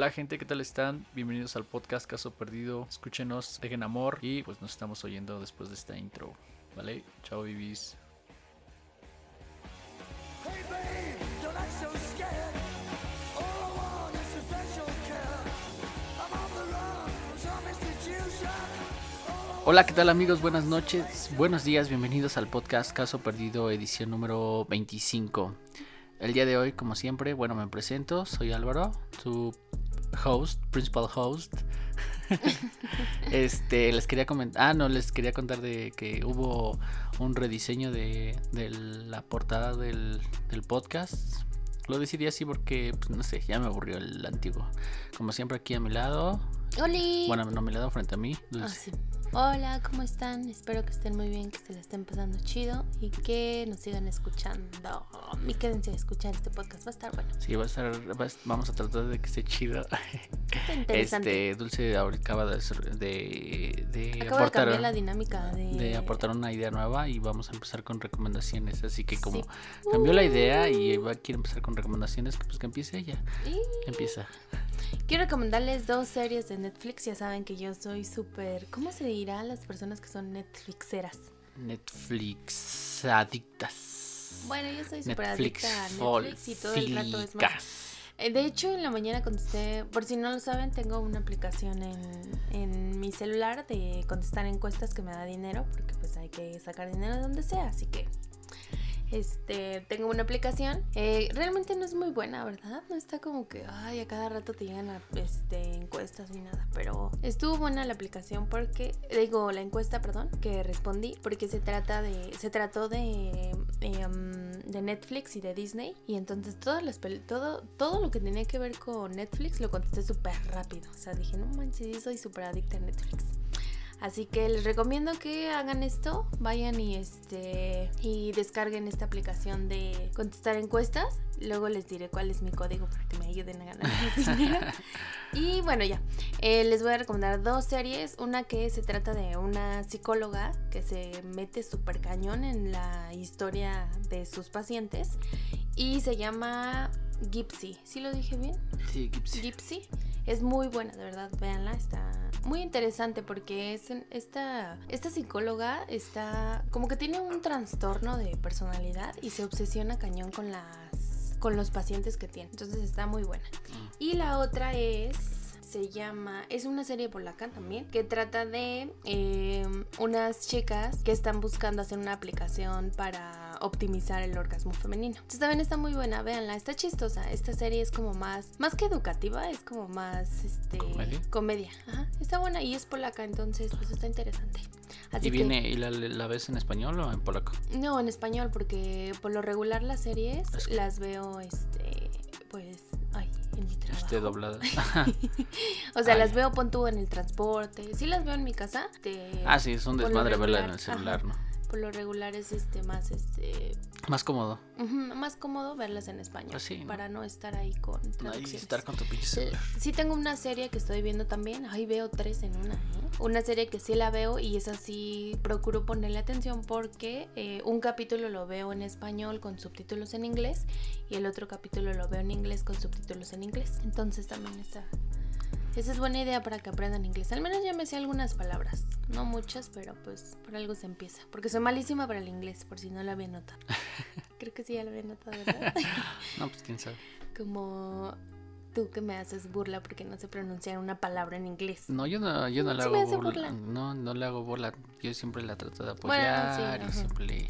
Hola gente, ¿qué tal están? Bienvenidos al podcast Caso Perdido. Escúchenos, dejen amor y pues nos estamos oyendo después de esta intro. ¿Vale? Chao, bibis. Hola, ¿qué tal amigos? Buenas noches, buenos días, bienvenidos al podcast Caso Perdido, edición número 25. El día de hoy, como siempre, bueno, me presento, soy Álvaro, tu host, principal host. este, les quería comentar, ah, no, les quería contar de que hubo un rediseño de, de la portada del, del podcast. Lo decidí así porque, pues, no sé, ya me aburrió el antiguo. Como siempre aquí a mi lado, ¡Holi! bueno, no a mi lado, frente a mí, Ah, sí. Hola, ¿cómo están? Espero que estén muy bien, que se la estén pasando chido y que nos sigan escuchando. Y quédense a escuchar este podcast, va a estar bueno. Sí, va a estar, va a- vamos a tratar de que esté chido. Está interesante. Este, Dulce acaba de, de, de Acabo de aportar, cambiar la dinámica de... de aportar una idea nueva y vamos a empezar con recomendaciones. Así que como Sí. cambió la idea y va, quiere empezar con recomendaciones, pues que empiece ella. Y Empieza. quiero recomendarles dos series de Netflix. Ya saben que yo soy súper... ¿Cómo se dirá a las personas que son Netflixeras? Netflix adictas. Bueno, yo soy súper adicta a Netflix y todo el rato es más... Eh, De hecho, en la mañana contesté, por si no lo saben, tengo una aplicación en, en mi celular de contestar encuestas que me da dinero, porque pues hay que sacar dinero de donde sea, así que este tengo una aplicación. Eh, realmente no es muy buena, ¿verdad? No está como que, ay, a cada rato te llegan a- este, encuestas ni nada, pero estuvo buena la aplicación porque, digo, la encuesta, perdón, que respondí, porque se trata de, se trató de, em, Netflix y de Disney, y entonces todas las todo, todo lo que tenía que ver con Netflix lo contesté súper rápido, o sea, dije, no manches, soy súper adicta a Netflix. Así que les recomiendo que hagan esto, vayan y este y descarguen esta aplicación de contestar encuestas. Luego les diré cuál es mi código para que me ayuden a ganar más dinero. Y bueno, ya. Eh, les voy a recomendar dos series. Una que se trata de una psicóloga que se mete súper cañón en la historia de sus pacientes. Y se llama Gypsy. ¿Sí lo dije bien? Sí, Gypsy. Gypsy. Es muy buena, de verdad, véanla, está muy interesante porque es esta, esta psicóloga está como que tiene un trastorno de personalidad y se obsesiona cañón con las con los pacientes que tiene. Entonces está muy buena. Mm. Y la otra es se llama, es una serie polaca también, que trata de eh, unas chicas que están buscando hacer una aplicación para optimizar el orgasmo femenino. Entonces también está muy buena, véanla, está chistosa. Esta serie es como más, más que educativa, es como más, este, ¿Comedia? comedia. Ajá, está buena y es polaca, entonces pues está interesante. Así ¿Y que- viene y la, la ves en español o en polaco? no, en español, porque por lo regular las series Es las veo, este, pues, ay, en mi trabajo. Este doblada. O sea, Ay. las veo pon tú en el transporte. Sí las veo en mi casa. de- ah, sí, es un desmadre verla en el celular, ajá. ¿no? Por lo regular es este más este Más cómodo. más cómodo verlas en español Pues para no estar ahí con No estar con tu pinche Sí, celular. sí tengo una serie que estoy viendo también. Ahí veo tres en una. ¿eh? Una serie que sí la veo y esa sí procuro ponerle atención porque eh, un capítulo lo veo en español con subtítulos en inglés y el otro capítulo lo veo en inglés con subtítulos en inglés. Entonces también está... Esa es buena idea para que aprendan inglés. Al menos ya me sé algunas palabras. No muchas, pero pues por algo se empieza. Porque soy malísima para el inglés, por si no lo había notado. Creo que sí ya lo había notado, ¿verdad? No, pues quién sabe. como tú que me haces burla porque no sé pronunciar una palabra en inglés. No, yo no, yo no le hago burla. burla. No, no le hago burla. Yo siempre la trato de Bueno, apoyar sí, y siempre le,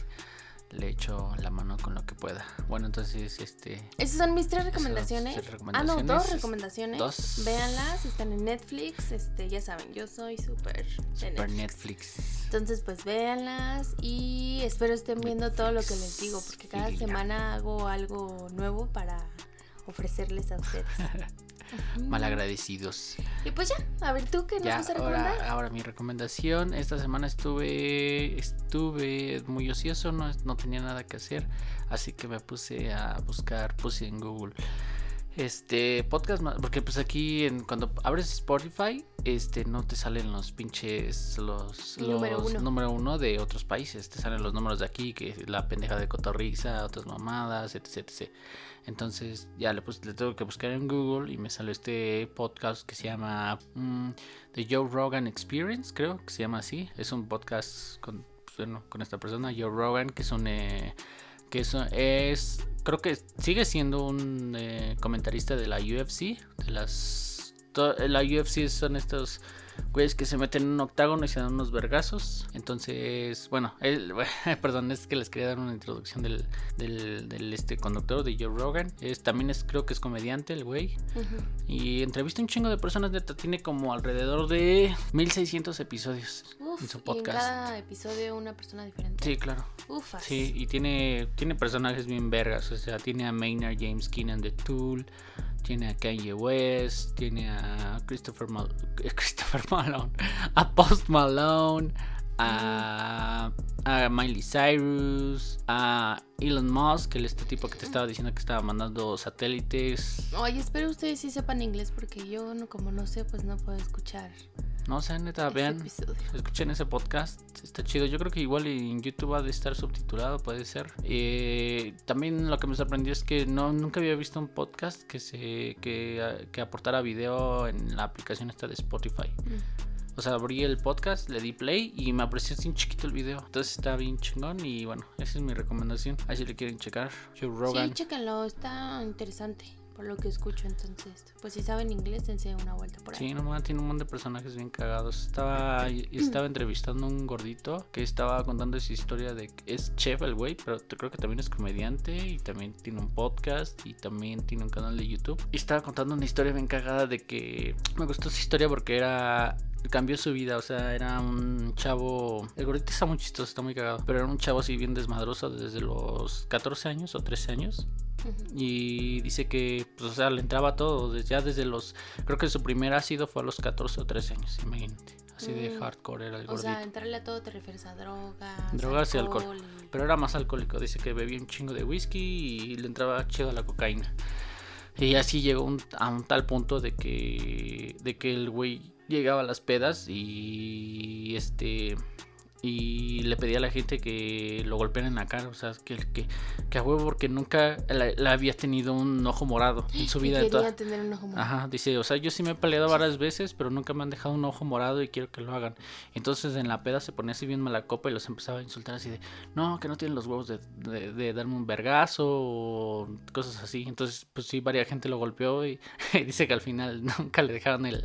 le echo la mano con lo que pueda. Bueno, entonces, este. Esas son mis tres recomendaciones. tres Ah, no, dos recomendaciones. Dos. Véanlas, están en Netflix. Este, ya saben, yo soy súper Super Netflix. Netflix. Entonces, pues véanlas y espero estén viendo todo lo que les digo, porque cada semana hago algo nuevo para ofrecerles a ustedes. Ujú. Malagradecidos. Y pues ya, a ver tú qué nos Ya, vas a recomendar. ahora, ahora mi recomendación. Esta semana estuve estuve muy ocioso, no, no tenía nada que hacer, así que me puse a buscar, puse en Google Este podcast más, porque pues aquí en, cuando abres Spotify, este no te salen los pinches los, número los uno. número uno de otros países, te salen los números de aquí, que la pendeja de Cotorriza, otras mamadas, etc, etc. Entonces ya le puse, le tengo que buscar en Google y me salió este podcast que se llama mm, The Joe Rogan Experience, creo que se llama así. Es un podcast con, pues, bueno, con esta persona, Joe Rogan, que es un eh, que eso es creo que sigue siendo un eh, comentarista de la UFC de las la UFC son estos güeyes que se meten en un octágono y se dan unos vergazos entonces bueno él, perdón es que les quería dar una introducción del, del, del, este conductor de Joe Rogan es también es creo que es comediante el güey y entrevista un chingo de personas neta tiene como alrededor de 1600 episodios Uf, en su y en podcast cada episodio una persona diferente. sí claro Ufas. Sí, y tiene, tiene personajes bien vergas. O sea, tiene a Maynard James Keenan de Tool, tiene a Kanye West, tiene a Christopher, Mal- Christopher Malone, a Post Malone, a, a Miley Cyrus, a Elon Musk, el este tipo que te estaba diciendo que estaba mandando satélites. Oye, espero ustedes sí sepan inglés porque yo no, como no sé, pues no puedo escuchar No, o sea, neta, ese vean, episodio. Escuchen ese podcast, está chido. Yo creo que igual en YouTube ha de estar subtitulado, puede ser. Eh, también lo que me sorprendió es que no nunca había visto un podcast que se que, que aportara video en la aplicación esta de Spotify. Mm. O sea, abrí el podcast, le di play y me apareció un chiquito el video. Entonces está bien chingón y bueno, esa es mi recomendación. Ahí si le quieren checar. Joe Rogan. Sí, chéquenlo, está interesante por lo que escucho. Entonces, pues si saben inglés, dense una vuelta por ahí. Sí, nomás tiene un montón de personajes bien cagados. Estaba, estaba entrevistando a un gordito que estaba contando esa historia de que es chef el güey, pero te- creo que también es comediante y también tiene un podcast y también tiene un canal de YouTube. Y estaba contando una historia bien cagada de que me gustó esa historia porque era cambió su vida, o sea, era un chavo, el gordito está muy chistoso, está muy cagado, pero era un chavo así bien desmadroso desde los 14 años o 13 años. Y dice que, pues, o sea, le entraba todo, ya desde los, creo que su primer ácido fue a los 14 o 13 años, imagínate. Así de Mm. hardcore era el O gordito. sea, entrarle a todo te refieres a drogas. Drogas y alcohol. y- Pero era más alcohólico, dice que bebía un chingo de whisky y le entraba chido a la cocaína. Y así llegó un- a un tal punto de que, de que el güey llegaba a las pedas y este y le pedía a la gente que lo golpearan en la cara, o sea, que, que, que a huevo porque nunca la, la había tenido un ojo morado en su vida. quería toda- tener un ojo morado. Ajá, dice, o sea, yo sí me he peleado varias veces, pero nunca me han dejado un ojo morado y quiero que lo hagan. Entonces en la peda se ponía así bien mala copa y los empezaba a insultar así de, no, que no tienen los huevos de, de- de darme un vergazo o cosas así. Entonces, pues sí, varias gente lo golpeó y, dice que al final nunca le dejaron el,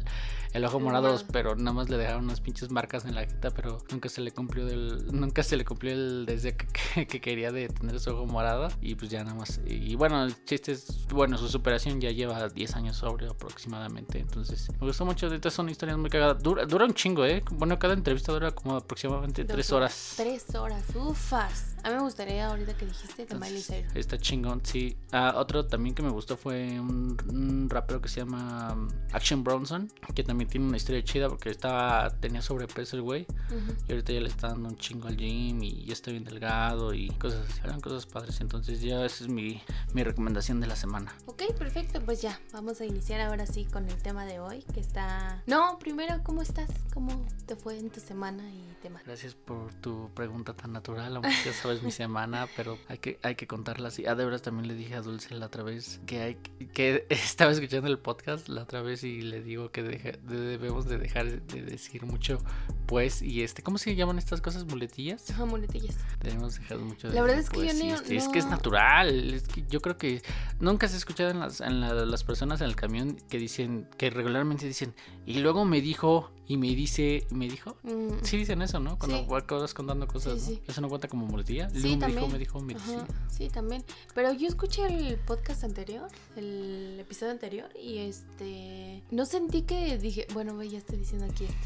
el ojo El morado, morado. pero nada más le dejaron unas pinches marcas en la jeta, pero nunca se le cumplió del, nunca se le cumplió el deseo que, que- que quería de tener su ojo morado y pues ya nada más. Y bueno, el chiste es, bueno, su superación ya lleva 10 años sobre aproximadamente, entonces me gustó mucho, ahorita son historias muy cagadas, dura, dura un chingo, eh, bueno, cada entrevista dura como aproximadamente Dos 3 horas. Tres horas, ufas. A mí me gustaría ahorita que dijiste de Miley Cyrus. Está chingón, sí. Ah, otro también que me gustó fue un, un rapero que se llama um, Action Bronson, que también tiene una historia chida porque estaba tenía sobrepeso el güey Ujú. y ahorita ya le está dando un chingo al gym y ya está bien delgado y cosas así, eran cosas padres. Entonces ya esa es mi, mi recomendación de la semana. Ok, perfecto, pues ya, vamos a iniciar ahora sí con el tema de hoy, que está... No, primero, ¿cómo estás? ¿Cómo te fue en tu semana y tema? Gracias por tu pregunta tan natural, aunque ya sabes mi semana, pero hay que, hay que contarla así. Ah, de veras también le dije a Dulce la otra vez que hay que estaba escuchando el podcast la otra vez y le digo que de- debemos de dejar de decir mucho pues y este, ¿cómo se llaman estas cosas? ¿Muletillas? Ajá, muletillas. Debemos dejar mucho de La verdad decir es que yo pues, y no- este, es que es no- natural, es que yo creo que nunca se ha escuchado en las, en la- las personas en el camión que dicen, que regularmente dicen, y luego me dijo, y me dice, ¿me dijo? Mm, Sí dicen eso, ¿no? Cuando Sí. vas contando cosas, Sí, ¿no? sí. Eso no cuenta como muletilla. Sí, me también. dijo, me dijo, me. Ajá, sí, también. Pero yo escuché el podcast anterior, el episodio anterior, y este. No sentí que dije, bueno, ya estoy diciendo aquí este.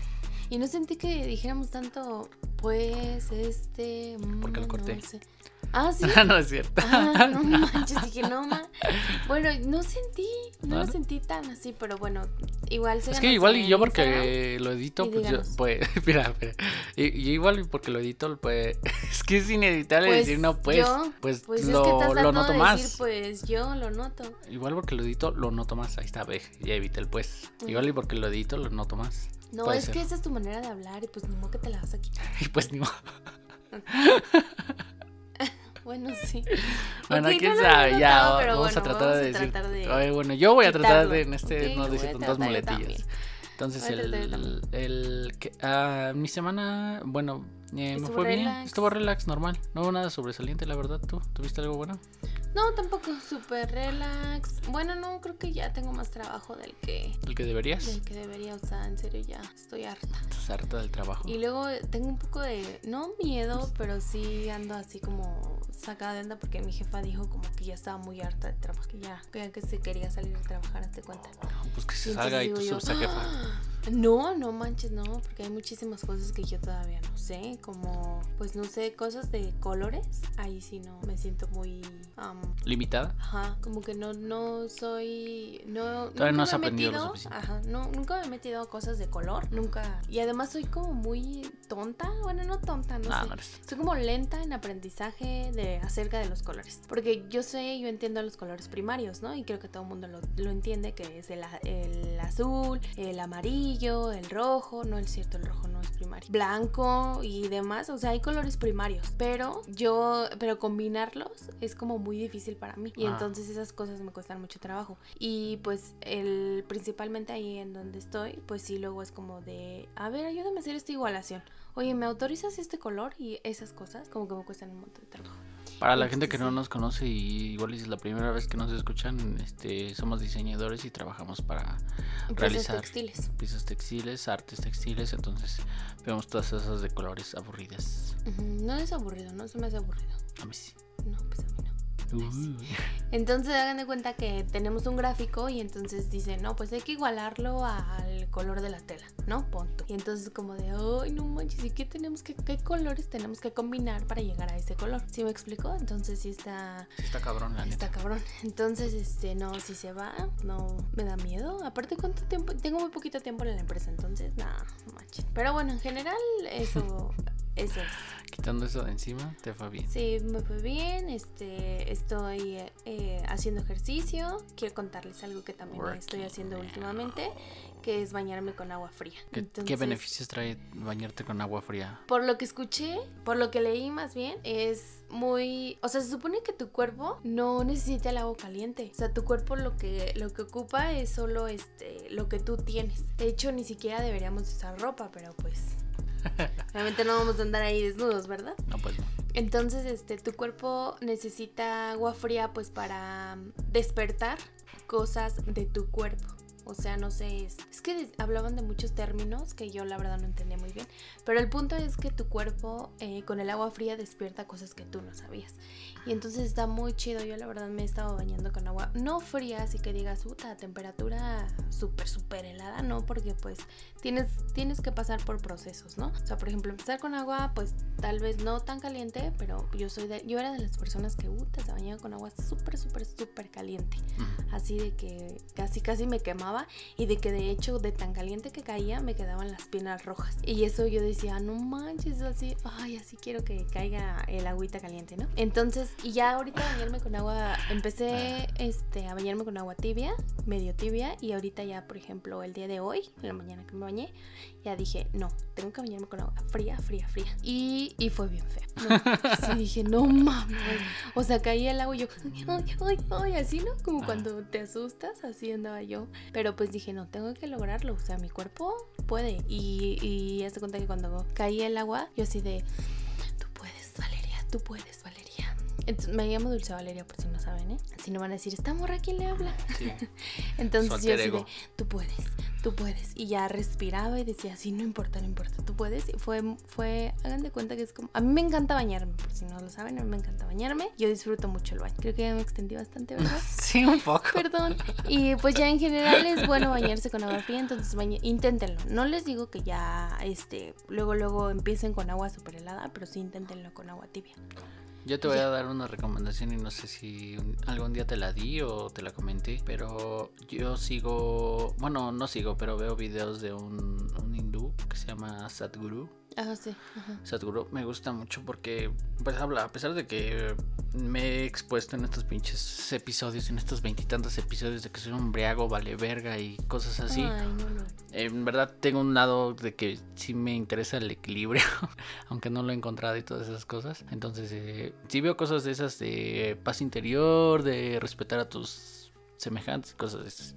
Y no sentí que dijéramos tanto, pues, este. Porque lo mm, corté. no sé. Ah, sí. no es cierto. Ah, no manches, dije, no ma. Bueno, no sentí, no ¿No? lo sentí tan así, pero bueno, igual Es síganos que igual y yo porque lo edito, pues yo, pues, mira, mira, y, y igual y porque lo edito, pues, es que es inevitable Pues, decir no, pues, yo, pues, Pues lo, es que lo noto de más. decir, pues yo lo noto. Igual porque lo edito, lo noto más. Ahí está, ve, ya evité el pues. Igual y porque lo edito, lo noto más. No, Puede es ser. que esa es tu manera de hablar y pues ni modo que te la vas a quitar. Y pues ni modo. Bueno, sí. Bueno, Ok, quién no sabe, ya notado, pero vamos a bueno, tratar vamos de a decir. tratar de Ay, bueno, yo voy a tratar de en este Ok, no decir a tratar yo muletillas. Entonces a tratar yo el, también. el que ah, mi semana, bueno, eh, me fue bien, relax. estuvo relax, normal. No hubo nada sobresaliente, la verdad. ¿Tú tuviste algo bueno? No, tampoco, súper relax. Bueno, no, creo que ya tengo más trabajo del que, ¿El que deberías? del que debería. O sea, en serio, ya estoy harta. Estás harta del trabajo. Y luego eh, tengo un poco de, no miedo, pero sí ando así como sacada de onda porque mi jefa dijo como que ya estaba muy harta de trabajo, que ya, que, que se quería salir a trabajar, hazte cuenta. Pues que se Y salga y tú subes a jefa. "Ah, No, no manches, no, porque hay muchísimas cosas que yo todavía no sé, como, pues no sé, cosas de colores, ahí sí no, me siento muy, am, ¿Limitada? ajá, como que no, no soy, no, Todavía no has me he aprendido lo metido, suficiente. ajá, no, nunca me he metido a cosas de color, nunca, y además soy como muy tonta, bueno, no tonta, no Ah, sé, no eres. soy como lenta en aprendizaje de acerca de los colores. Porque yo sé, yo entiendo los colores primarios, ¿no? Y creo que todo el mundo lo, lo entiende, que es el, el azul, el amarillo, el rojo. No es cierto, el rojo no es primario. Blanco y demás. O sea, hay colores primarios. Pero yo, pero combinarlos es como muy difícil para mí. Y Ah. entonces esas cosas me cuestan mucho trabajo. Y pues el, principalmente ahí en donde estoy, pues sí, luego es como de, a ver, ayúdame a hacer esta igualación. Oye, ¿me autorizas este color? Y esas cosas como que me cuestan un montón de trabajo. Para la gente que no nos conoce y igual es la primera vez que nos escuchan, este, somos diseñadores y trabajamos para realizar textiles. piezas textiles, artes textiles, entonces vemos todas esas de colores aburridas. No es aburrido, no se me hace aburrido. A mí sí. No, pues Entonces hagan de cuenta que tenemos un gráfico y entonces dice, no, pues hay que igualarlo al color de la tela, ¿no? Punto. Y entonces como de, ay, no manches, ¿y qué tenemos que, qué colores tenemos que combinar para llegar a ese color? ¿Sí me explicó? Entonces sí está, Sí está cabrón, la está neta. cabrón. Entonces, este, no, si se va, no, me da miedo. Aparte, ¿cuánto tiempo? Tengo muy poquito tiempo en la empresa, entonces, nada, no manches. Pero bueno, en general, eso, eso es. Quitando eso de encima, te fue bien. Sí, me fue bien. Este, estoy eh, haciendo ejercicio. Quiero contarles algo que también Working estoy haciendo últimamente, que es bañarme con agua fría. ¿Qué, qué beneficios trae bañarte con agua fría? Por lo que escuché, por lo que leí más bien, es muy, o sea, se supone que tu cuerpo no necesita el agua caliente. O sea, tu cuerpo lo que lo que ocupa es solo este lo que tú tienes. De hecho, ni siquiera deberíamos usar ropa, pero pues obviamente no vamos a andar ahí desnudos, ¿verdad? No, pues no. Entonces, este, tu cuerpo necesita agua fría pues para despertar cosas de tu cuerpo. O sea, no sé, es, es que hablaban de muchos términos que yo la verdad no entendía muy bien. Pero el punto es que tu cuerpo eh, con el agua fría despierta cosas que tú no sabías. Y entonces está muy chido. Yo la verdad me he estado bañando con agua no fría, así que digas, puta, temperatura súper, súper helada, no, porque pues tienes, tienes que pasar por procesos, ¿no? O sea, por ejemplo, empezar con agua, pues tal vez no tan caliente, pero yo soy de, yo era de las personas que, puta, se bañaba con agua súper, súper, súper caliente. Así de que casi, casi me quemaba y de que de hecho de tan caliente que caía me quedaban las piernas rojas. Y eso yo decía, no manches, así, ay, así quiero que caiga el agüita caliente, ¿no? Entonces, y ya ahorita bañarme con agua, empecé este, a bañarme con agua tibia, medio tibia, y ahorita ya, por ejemplo, el día de hoy, en la mañana que me bañé, ya dije, no, tengo que bañarme con agua fría, fría, fría. Y, y fue bien feo. No, sí, dije, no mames. O sea, caía el agua y yo, ay, ay, ay, así, ¿no? Como Ah. cuando te asustas, así andaba yo. Pero pues dije, no, tengo que lograrlo. O sea, mi cuerpo puede. Y, y hazte cuenta que cuando caía el agua, yo así de, tú puedes, Valeria, tú puedes, Valeria. Entonces, me llamo Dulce Valeria, por si no saben, ¿eh? Si no van a decir, ¿esta morra quién le habla? Sí. Entonces yo alter así de, ego. tú puedes, tú puedes. Y ya respiraba y decía, sí, no importa, no importa, tú puedes. Y fue, fue, hagan de cuenta que es como, a mí me encanta bañarme, por si no lo saben, a mí me encanta bañarme. Yo disfruto mucho el baño. Creo que ya me extendí bastante, ¿verdad? Sí, un poco. Perdón. Y pues ya en general es bueno bañarse con agua fría, entonces bañe- inténtenlo. No les digo que ya, este, luego, luego empiecen con agua super helada, pero sí inténtenlo con agua tibia. Yo te voy a dar una recomendación y no sé si algún día te la di o te la comenté, pero yo sigo, bueno, no sigo, pero veo videos de un, un hindú que se llama Sadhguru. Ah, sí. Ajá. Sadhguru me gusta mucho porque pues habla, a pesar de que me he expuesto en estos pinches episodios, en estos veintitantos episodios de que soy un briago, vale verga y cosas así. Ay, no, no. En verdad tengo un lado de que sí me interesa el equilibrio, aunque no lo he encontrado y todas esas cosas. Entonces, eh, sí veo cosas de esas de paz interior, de respetar a tus semejantes, cosas de esas.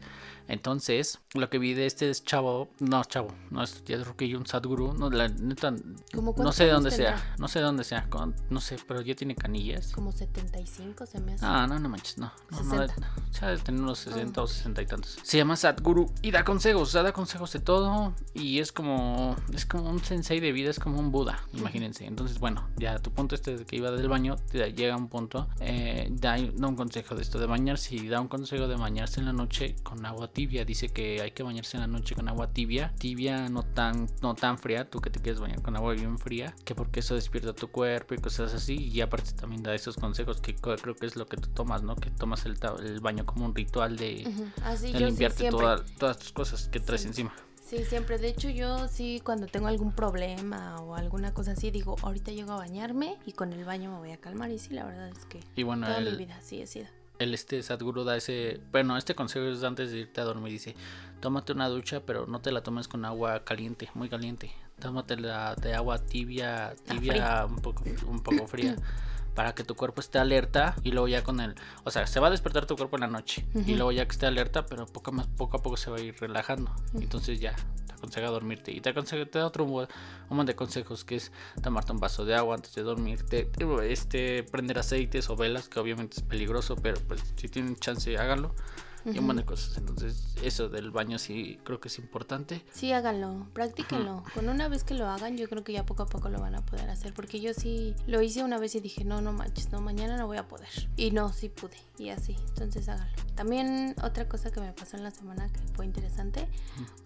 Entonces, lo que vi de este es chavo, no chavo, no es ya creo que un Sadhguru, no, la neta, ¿Cómo no sé de dónde sea, tendrá? no sé de dónde sea, con- no sé, pero ya tiene canillas. Como 75 se me hace. Ah, no, no manches, no. no, no 60. o sea, debe tener unos 60 Ah. o 60 y tantos. Se llama Sadhguru y da consejos, o sea, da consejos de todo. Y es como, es como un sensei de vida, es como un Buda, imagínense. Entonces, bueno, ya tu punto este de que iba del baño, te llega un punto, eh, da, da un consejo de esto de bañarse y da un consejo de bañarse en la noche con agua tibia. Dice que hay que bañarse en la noche con agua tibia, tibia, no tan, no tan fría, tú que te quieres bañar con agua bien fría, que porque eso despierta tu cuerpo y cosas así. Y aparte también da esos consejos que creo que es lo que tú tomas, ¿no? Que tomas el, el baño como un ritual de. Así sí limpiarte toda- todas tus cosas que traes Sí. encima. Sí, siempre. De hecho, yo sí, cuando tengo algún problema o alguna cosa así, digo, ahorita llego a bañarme y con el baño me voy a calmar. Y sí, la verdad es que Y bueno, toda mi el, vida así he sido. El este Sadhguru da ese, bueno, este consejo es antes de irte a dormir, dice, tómate una ducha, pero no te la tomes con agua caliente, muy caliente. Tómatela de agua tibia, tibia, un poco, un poco fría. Para que tu cuerpo esté alerta y luego ya con el... O sea, se va a despertar tu cuerpo en la noche. Y luego ya que esté alerta, pero poco, más, poco a poco se va a ir relajando. Entonces ya te aconseja dormirte. Y te aconseja, te da otro un montón de consejos que es tomarte un vaso de agua antes de dormirte. Este, prender aceites o velas, que obviamente es peligroso, pero pues si tienen chance háganlo. Y un montón de cosas. Entonces eso del baño sí creo que es importante. Sí, háganlo, practíquenlo. Con una vez que lo hagan, yo creo que ya poco a poco lo van a poder hacer. Porque yo sí lo hice una vez y dije, no, no manches, no, mañana no voy a poder. Y no, sí pude. Y así, entonces háganlo. También otra cosa que me pasó en la semana que fue interesante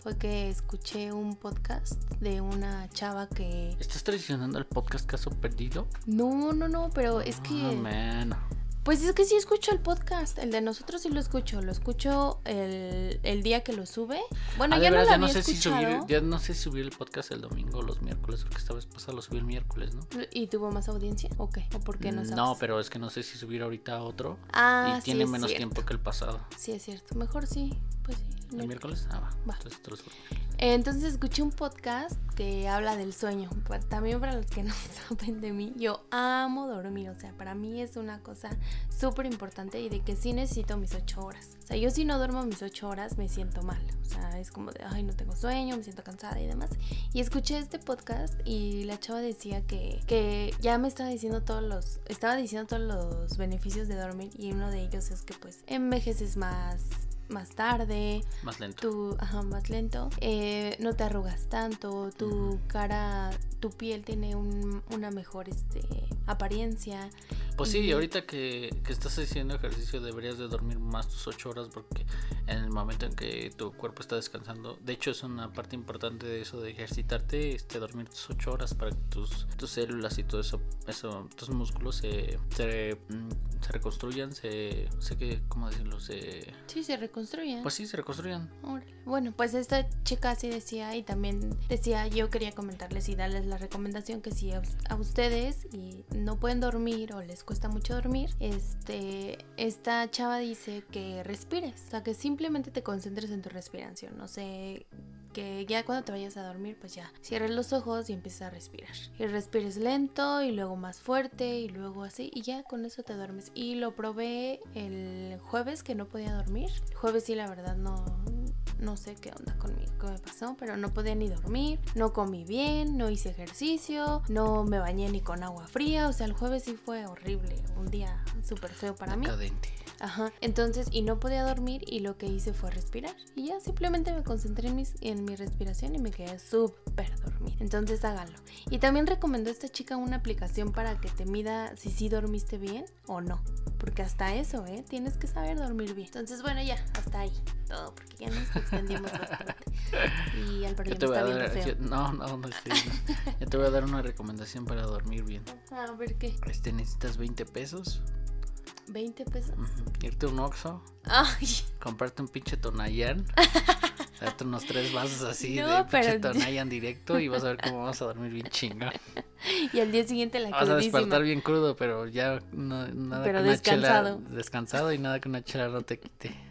fue que escuché un podcast de una chava que... ¿Estás traicionando el podcast Caso Perdido? No, no, no, pero es Ah, que... man. Pues es que sí escucho el podcast, el de nosotros sí lo escucho, lo escucho el, el día que lo sube. Bueno, ya no lo ya había no sé si subir, ya no sé si subir el podcast el domingo o los miércoles, porque esta vez pasada lo subí el miércoles, ¿no? y tuvo más audiencia. ¿O qué? ¿O por qué no sabes? pero es que no sé si subir ahorita otro Ah, y sí tiene es menos cierto. tiempo que el pasado. Sí, es cierto. Mejor sí, pues sí. ¿El miércoles? Ah, va. Va. Entonces te lo subo. Entonces escuché un podcast que habla del sueño. También para los que no saben de mí, yo amo dormir. O sea, para mí es una cosa súper importante y de que sí necesito mis ocho horas. O sea, yo si no duermo mis ocho horas me siento mal. O sea, es como de, ay, no tengo sueño, me siento cansada y demás. Y escuché este podcast y la chava decía que, que ya me estaba diciendo todos los, estaba diciendo todos los beneficios de dormir y uno de ellos es que pues envejeces más más tarde, Más lento. tu, ajá, más lento, eh, no te arrugas tanto, tu cara, tu piel tiene un- una mejor este, apariencia. Pues sí, y- ahorita que, que estás haciendo ejercicio deberías de dormir más tus 8 horas porque en el momento en que tu cuerpo está descansando, de hecho es una parte importante de eso de ejercitarte, este, dormir tus 8 horas para que tus, tus células y todo eso, eso tus músculos se, se, mm, se reconstruyan, se, sé que, ¿cómo decirlo? Se, Sí, se pues sí, se reconstruyan. Bueno, pues esta chica así decía y también decía, yo quería comentarles y darles la recomendación que si a, a ustedes y no pueden dormir o les cuesta mucho dormir, este, esta chava dice que respires, o sea, que simplemente te concentres en tu respiración, no sé, que ya cuando te vayas a dormir, pues ya cierres los ojos y empieces a respirar. Y respires lento y luego más fuerte y luego así y ya con eso te duermes. Y lo probé el jueves que no podía dormir. El jueves sí, la verdad no no sé qué onda conmigo, qué me pasó, pero no podía ni dormir, no comí bien, no hice ejercicio, no me bañé ni con agua fría, o sea, el jueves sí fue horrible, un día súper feo para mí. Ajá. Entonces, y no podía dormir y lo que hice fue respirar. Y ya simplemente me concentré en, mis, en mi respiración y me quedé súper dormida. Entonces, hágalo. Y también recomendó esta chica una aplicación para que te mida si sí dormiste bien o no. Porque hasta eso, ¿eh? Tienes que saber dormir bien. Entonces, bueno, ya, hasta ahí. Todo, porque ya nos extendimos bastante. Y al parecer está viendo dar, feo. yo- no, no, no estoy bien. Yo te voy a dar una recomendación para dormir bien. A ver qué. Este, necesitas 20 pesos, 20 pesos. irte a un Oxxo, Ay, comprarte un pinche Tonayán, darte unos tres vasos así No, de pinche Tonayán directo y vas a ver cómo vas a dormir bien chingón. y al día siguiente la Vas a despertar bien crudo, pero ya no- nada Pero que una descansado. chela descansado y nada que una chela no te quite.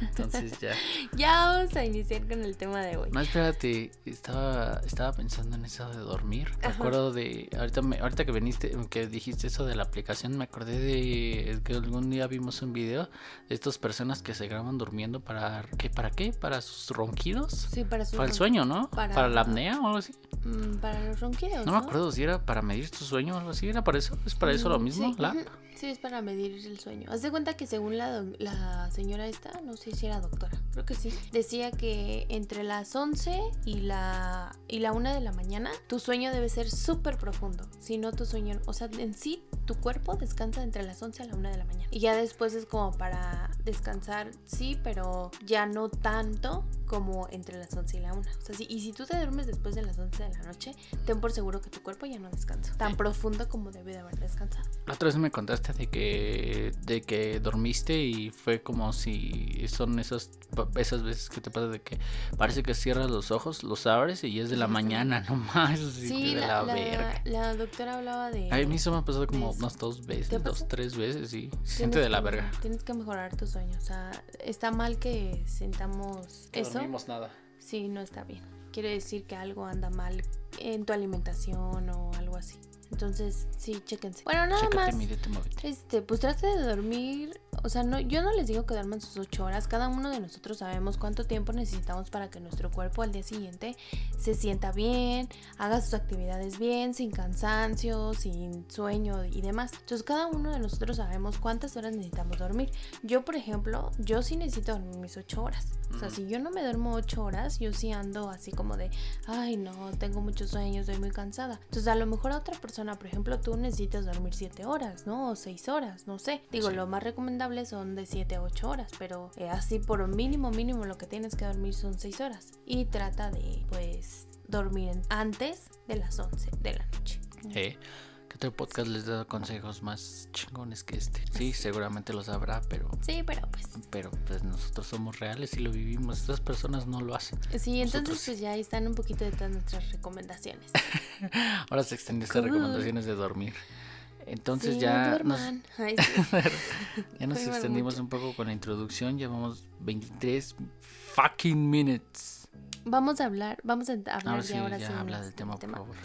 Entonces ya. Ya vamos a iniciar con el tema de hoy. No, espérate, estaba, estaba pensando en eso de dormir. Me acuerdo de, ahorita, me- ahorita que viniste, que dijiste eso de la aplicación, me acordé de que algún día vimos un video de estas personas que se graban durmiendo para, ¿qué? ¿Para qué? ¿Para sus ronquidos? Sí, para su Para el sueño, ¿no? Para- Para, la apnea o algo así. Mm, para los ronquidos. No me acuerdo si era para medir tu sueño o algo así. ¿Era para eso? ¿Es para eso lo Mm, mismo? Sí, ¿La. Es para medir el sueño. Haz de cuenta que según la, la señora esta, no sé si era doctora, creo que sí, decía que entre las 11 y la, y la 1 de la mañana, tu sueño debe ser súper profundo. Si no, tu sueño, o sea, en sí, tu cuerpo descansa entre las 11 a la 1 de la mañana. Y ya después es como para descansar, sí, pero ya no tanto como entre las 11 y la 1. O sea, sí, y si tú te duermes después de las 11 de la noche, ten por seguro que tu cuerpo ya no descansa. Tan profundo como debe de haber descansado. La otra vez me contaste de que, de que dormiste y fue como si son esas, esas veces que te pasa de que parece que cierras los ojos, los abres y es de la mañana, no más. Sí, de la, la, la- verga. la doctora hablaba de... A mí eso me ha pasado como unas dos ¿Te veces, dos, tres veces, sí. Siente de la que- verga. Tienes que mejorar tu sueño. O sea, está mal que sentamos eso. Nada. Sí, no está bien. Quiere decir que algo anda mal en tu alimentación o algo así. Entonces, sí, chéquense. Bueno, nada Chécate, más. Este, pues trate de dormir. O sea, no, yo no les digo que duerman sus ocho horas. Cada uno de nosotros sabemos cuánto tiempo necesitamos para que nuestro cuerpo al día siguiente se sienta bien, haga sus actividades bien, sin cansancio, sin sueño y demás. Entonces, cada uno de nosotros sabemos cuántas horas necesitamos dormir. Yo, por ejemplo, yo sí necesito dormir mis ocho horas. O sea, si yo no me duermo ocho horas, yo sí ando así como de, ay, no, tengo muchos sueños, estoy muy cansada. Entonces, a lo mejor a otra persona, por ejemplo, tú necesitas dormir siete horas, ¿no? O seis horas, no sé. Digo, Sí. lo más recomendable son de siete a ocho horas, pero eh, así por mínimo, mínimo lo que tienes que dormir son seis horas. Y trata de, pues, dormir antes de las 11 de la noche. Eh, ¿Qué otro podcast les da consejos más chingones que este? Sí, seguramente los habrá, pero, Sí, pero pues. pero pues nosotros somos reales y lo vivimos. Estas personas no lo hacen. Sí, entonces Nosotros pues ya ahí están un poquito de todas nuestras recomendaciones. Ahora se extendió estas recomendaciones de dormir. Entonces Sí, ya nos, duerman. Ay, sí. ya nos extendimos mucho. un poco con la introducción. Llevamos 23 fucking minutes. Vamos a hablar, vamos a hablar Ahora de sí, ahora ya sí habla del tema, por favor.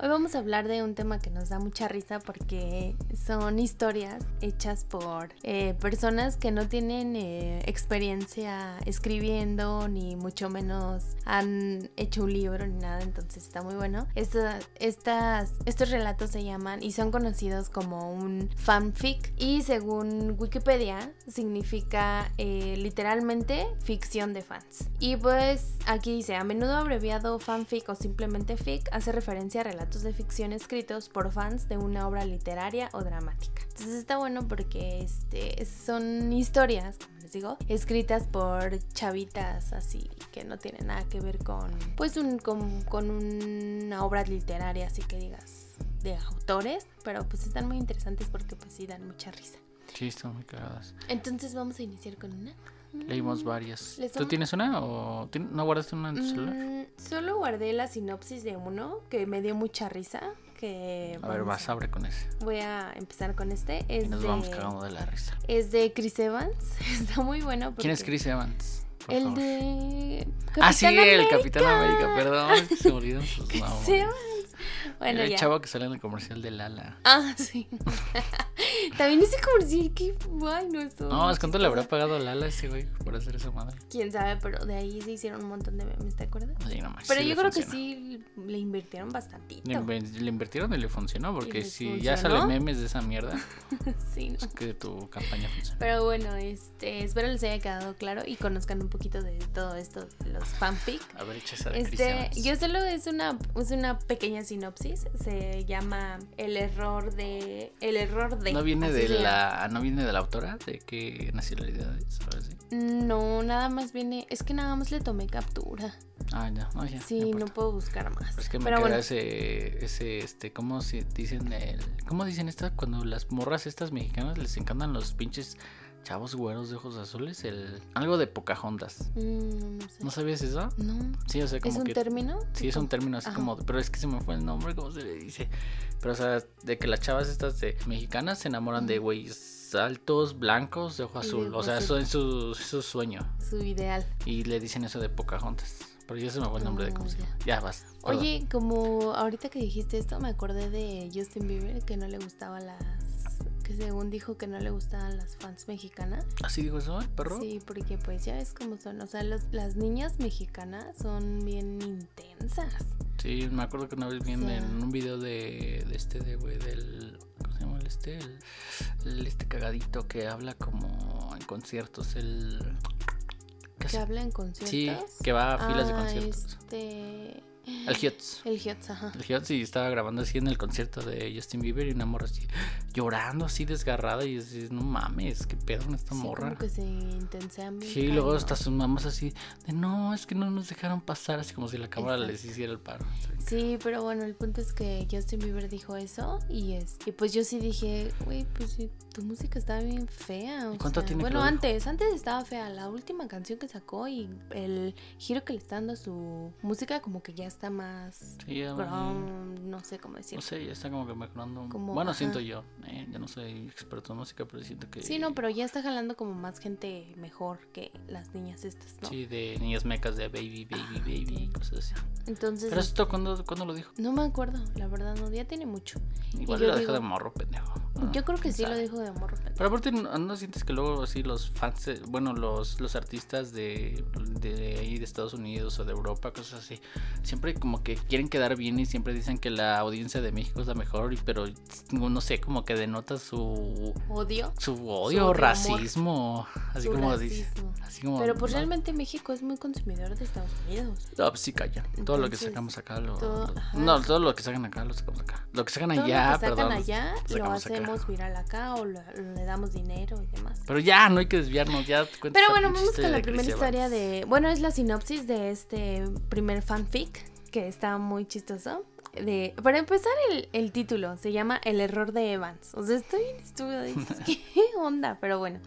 Hoy vamos a hablar de un tema que nos da mucha risa porque son historias hechas por eh, personas que no tienen eh, experiencia escribiendo ni mucho menos han hecho un libro ni nada, entonces está muy bueno. Esta- estas, estos relatos se llaman y son conocidos como un fanfic y según Wikipedia significa eh, literalmente ficción de fans. Y pues aquí dice, a menudo abreviado fanfic o simplemente fic hace referencia a relatos de ficción escritos por fans de una obra literaria o dramática. Entonces está bueno porque este, son historias, como les digo, escritas por chavitas así que no tienen nada que ver con pues un, con, con una obra literaria, así que digas de autores, pero pues están muy interesantes porque pues sí dan mucha risa. Sí, están muy cagadas. Entonces vamos a iniciar con una. Leímos varias. ¿Les ¿Tú tienes una o no guardaste una en tu celular? Mm, solo guardé la sinopsis de uno que me dio mucha risa. Que A ver, vas, abre con ese. Voy a empezar con este. Es Y nos de, vamos cagando de la risa. es de Chris Evans. Está muy bueno. ¿Quién es Chris Evans? Por El favor. de. Ah, sí, Capitán el. Capitán América, perdón, se sus Chris. Evans. Bueno, el ya. chavo que sale en el comercial de Lala. Ah, sí. También ese comercial que. Ay, no, eso. No, es cuánto le habrá pagado Lala ese güey por hacer esa madre? Quién sabe, pero de ahí se hicieron un montón de memes, ¿te acuerdas? Sí, no manches, Pero sí yo creo que sí le invirtieron bastantito. Le, invirtieron y le funcionó, porque si ya salen memes de esa mierda, sí, ¿no? es que tu campaña funciona. Pero bueno, este, espero les haya quedado claro y conozcan un poquito de todo esto, de los fanfic. A ver, echa esa de Este, yo solo es una, es una pequeña sinopsis. Se llama El error de. El error de. ¿No viene así de la ¿No viene de la autora? ¿De qué nacionalidad es? Ahora sí. No, nada más viene. Es que nada más le tomé captura. Ah, ya, no, ya. Sí, no puedo buscar más. Es que me Pero queda bueno, ese, ese, este, ¿cómo se dicen el, cómo dicen estas cuando las morras estas mexicanas les encantan los pinches chavos güeros de ojos azules, el, algo de Pocahontas. mm, no sé. ¿No sabías eso? No. Sí, o sea, como ¿Es un que término? Sí, es un término así Ajá. como, pero es que se me fue el nombre, ¿cómo se le dice? Pero o sea, de que las chavas estas de mexicanas se enamoran de güeyes altos, blancos, de ojo Y de azul, o sea, azul. eso es su, su sueño Su ideal. y le dicen eso de Pocahontas. Pero ya se me fue el nombre de cómo Ah, se ya. llama. Ya vas. Oye, como ahorita que dijiste esto, me acordé de Justin Bieber que no le gustaba las. Que según dijo que no le gustaban las fans mexicanas. ¿Así digo eso, el perro? Sí, porque pues ya ves cómo son. O sea, los- las niñas mexicanas son bien intensas. Sí, me acuerdo que una vez vi en, O sea- en un video de, de este, de güey, del. ¿Cómo se llama el este? El, el este cagadito que habla como en conciertos, el. ¿qué Que habla en conciertos. Sí, que va a filas de Ah, conciertos. Este. El Hiots. El Hiots, ajá. El Hiots y estaba grabando así en el concierto de Justin Bieber y una morra así llorando así desgarrada y dices, no mames, qué pedo con esta Sí, morra. como que se intensean bien Sí, y luego hasta sus mamás así de no, es que no nos dejaron pasar, así como si la cámara Exacto. les hiciera el paro. Sí, pero bueno, el punto es que Justin Bieber dijo eso y es y pues yo sí dije, güey, pues sí, tu música está bien fea. o ¿Y cuánto sea, tiene Bueno, antes, antes estaba fea. La última canción que sacó y el giro que le está dando a su música como que ya está más Sí, no sé cómo decir. no sé, ya está como que mejorando. Como, bueno, ajá. siento yo, eh, yo no soy experto en música, pero siento que Sí, no, pero ya está jalando como más gente mejor que las niñas estas, ¿no? sí, de niñas mecas de baby, baby, Ajá, baby, sí. cosas así. Entonces, Pero esto cuándo, ¿cuándo lo dijo? no me acuerdo, la verdad, no, ya tiene mucho. Igual lo digo- de morro, pendejo. Ah, Yo creo que sí lo dijo de morro. pero- Pero aparte, ¿no, no sientes que luego así los fans, eh, bueno, los, los artistas de, de ahí de Estados Unidos o de Europa, cosas así, siempre como que quieren quedar bien y siempre dicen que la audiencia de México es la mejor, pero no sé, como que denota su, Odio. su odio, odio, amor. racismo, así su como dice. racismo. Así como, Pero pues realmente México es muy consumidor de Estados Unidos. No, pues sí callan. todo lo que sacamos acá lo, todo- lo- ajá. No, todo lo que sacan acá lo sacamos acá. Lo que sacan Todo allá, lo que sacan perdón. allá lo sacamos acá. hacemos viral acá o lo- le damos dinero y demás. Pero ya, no hay que desviarnos, ya Pero bueno, vamos con la primera historia de... Bueno, es la sinopsis de este primer fanfic que está muy chistoso. De, para empezar, el, el título se llama El error de Evans. O sea, estoy bien estúpido. dices, ¿Qué onda? Pero bueno,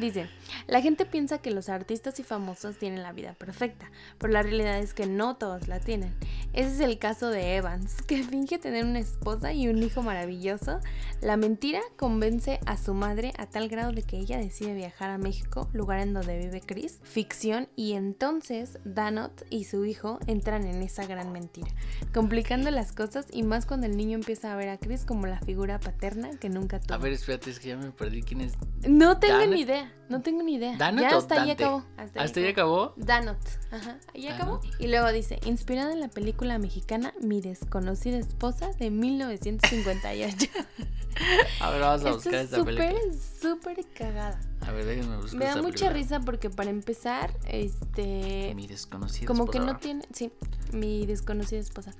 dice: La gente piensa que los artistas y famosos tienen la vida perfecta, pero la realidad es que no todos la tienen. Ese es el caso de Evans, que finge tener una esposa y un hijo maravilloso. La mentira convence a su madre a tal grado de que ella decide viajar a México, lugar en donde vive Chris, ficción, y entonces Danot y su hijo entran en esa gran mentira, complicando las cosas y más cuando el niño empieza a ver a Chris como la figura paterna que nunca tuvo. A ver, espérate, es que ya me perdí quién es. no tengo ¿Danot? ni idea, no tengo ni idea. ¿Danot ya o hasta ahí acabó. Hasta ahí ¿Hasta ahí acabó? Danot. Ajá. Ahí Danot. acabó. Y luego dice, inspirada en la película mexicana Mi desconocida esposa de 1958. A ver, vamos a Esto buscar es esta súper, película. súper cagada. A ver, déjenme buscar Me da esta mucha película. risa porque para empezar, este... Mi desconocida Como que esposa. no tiene... Sí, mi desconocida esposa.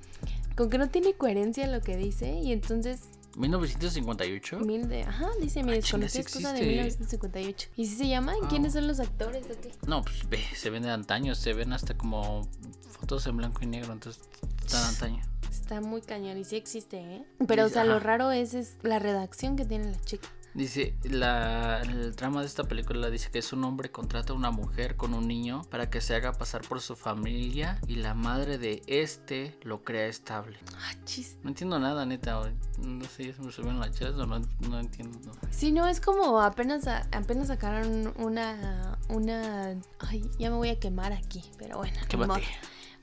Como que no tiene coherencia lo que dice y entonces... 1958. Mil de, ajá, dice mi Ah, desconocida esposa de existe. 1958. ¿Y si se llaman? Ah. ¿Quiénes son los actores o qué? No, pues ve, se ven de antaño, se ven hasta como fotos en blanco y negro, entonces están antaño. Está muy cañón y sí existe, ¿eh? Pero, o sea, lo raro es, es la redacción que tiene la chica. Dice, la, el trama de esta película dice que es un hombre contrata a una mujer con un niño para que se haga pasar por su familia y la madre de este lo crea estable. Ah, chis. No entiendo nada, neta. No sé, se me subieron las chelas o no, no entiendo. no. Sí, no, es como apenas, a- apenas sacaron una, una... Ay, ya me voy a quemar aquí, pero bueno. Quémate.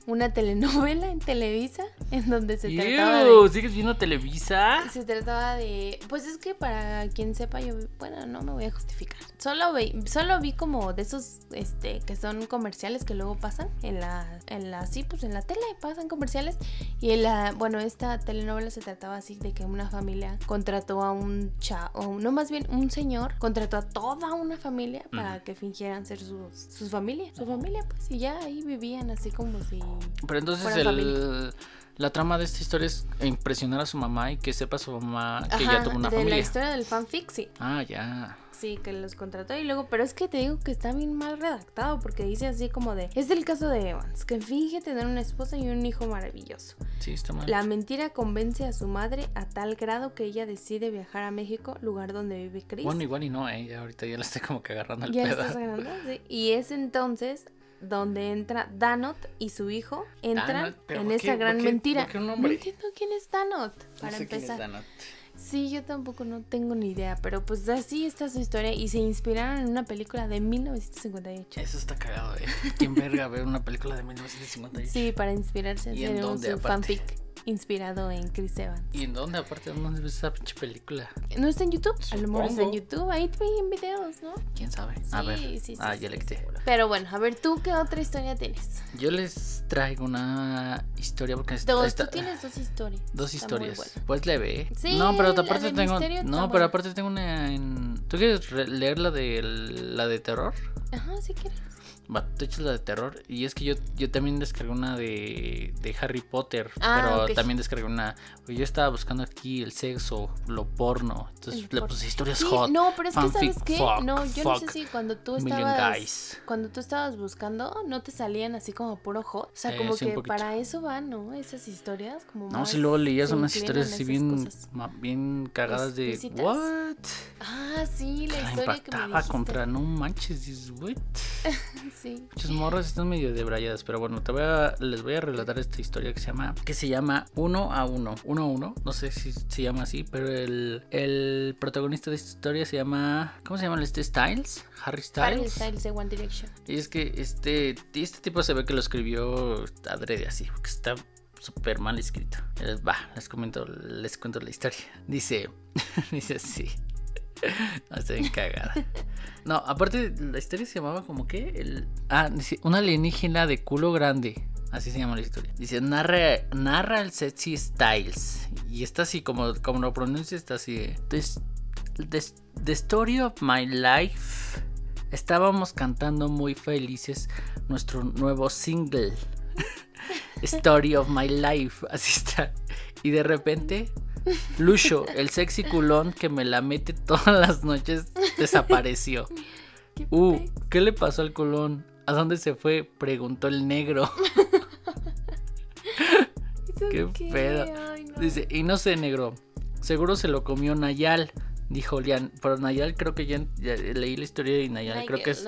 Una telenovela en Televisa en donde se trataba Ew, de, ¿Sigues viendo Televisa? se trataba de pues es que para quien sepa yo bueno no me voy a justificar. Solo vi solo vi como de esos este que son comerciales que luego pasan en la en la sí pues en la tele pasan comerciales. Y en la bueno esta telenovela se trataba así de que una familia contrató a un cha o no más bien un señor contrató a toda una familia para que fingieran ser sus sus familias su familia pues y ya ahí vivían así como si Pero entonces el, la trama de esta historia es impresionar a su mamá y que sepa su mamá que Ajá, ya tuvo una de la familia. historia del fanfic sí Ah, ya. Sí, que los contrató y luego, pero es que te digo que está bien mal redactado porque dice así como de, es el caso de Evans, que finge tener una esposa y un hijo maravilloso. Sí, está mal. La mentira convence a su madre a tal grado que ella decide viajar a México, lugar donde vive Chris. Bueno, igual y no, eh. ahorita ya le estoy como que agarrando el ya pedo. estás agarrando, sí. Y es entonces donde entra Danot y su hijo entran Danot, ¿pero en esa qué? gran ¿Por qué? mentira. ¿Por qué un no entiendo quién es Danot, No para sé quién es empezar. Danot. Sí, yo tampoco no tengo ni idea, pero pues así está su historia y se inspiraron en una película de 1958. Eso está cagado, eh. ¿Quién verga ver una película de 1958? Sí, para inspirarse ¿Y en aparte? fanfic inspirado en Chris Evans. ¿Y en dónde? Aparte, ¿dónde ves esa pinche película? ¿No está en YouTube? A lo mejor está en. YouTube, ahí ven videos, ¿no? ¿Quién sabe? a Sí, ver. sí, sí, ah, ya le quité. Pero bueno, a ver, ¿tú qué otra historia tienes? Yo les traigo una historia porque Dos, esta- tú tienes dos historias. Dos historias. buena. Pues leve. Sí, no, pero aparte tengo. No, pero aparte tengo una en. ¿Tú quieres re- leer la de la de terror? Ajá, si quieres. Va, tú echas la de terror. Y es que yo, yo también descargué una de, de Harry Potter. Ah, pero también descargué una. Yo estaba buscando aquí el sexo, lo porno. Entonces El le puse historias Sí, hot. no, pero es que ¿sabes qué? fuck, no, yo no sé si cuando tú estabas guys. cuando tú estabas buscando no te salían así como puro hot, o sea, Sí, como sí, que para eso van, ¿no? Esas historias como No, si luego leías unas historias así bien, bien cagadas de. ¿What? Ah, sí, la historia que me dijiste. contra. No manches, what? Sí. Muchas morras están medio debrayadas, pero bueno, te voy a, les voy a relatar esta historia que se llama, que se llama Uno a Uno, Uno a Uno, no sé si se llama así, pero el, el protagonista de esta historia se llama, ¿cómo se llama este Styles? Harry Styles. Harry Styles de One Direction. Y es que este, este tipo se ve que lo escribió adrede así, porque está súper mal escrito. Eh, Va, les comento, les cuento la historia. Dice, dice así. No, bien cagada. No, aparte la historia se llamaba como que ah, una alienígena de culo grande. Así se llama la historia. Dice, narra, narra el sexy Styles. Y está así, como, como lo pronuncia, está así. This- this- the story of my life. Estábamos cantando muy felices nuestro nuevo single. Story of my life. Así está. Y de repente, Lucho, el sexy culón que me la mete todas las noches, desapareció. ¿Qué Uh? ¿qué le pasó al culón? ¿A dónde se fue? Preguntó el negro. ¿Eso qué pedo. Ay, no. Dice, y no sé, negro. Seguro se lo comió Nayal. Dijo Lian. Pero Nayal creo que ya, ya leí la historia de Nayal. creo que es.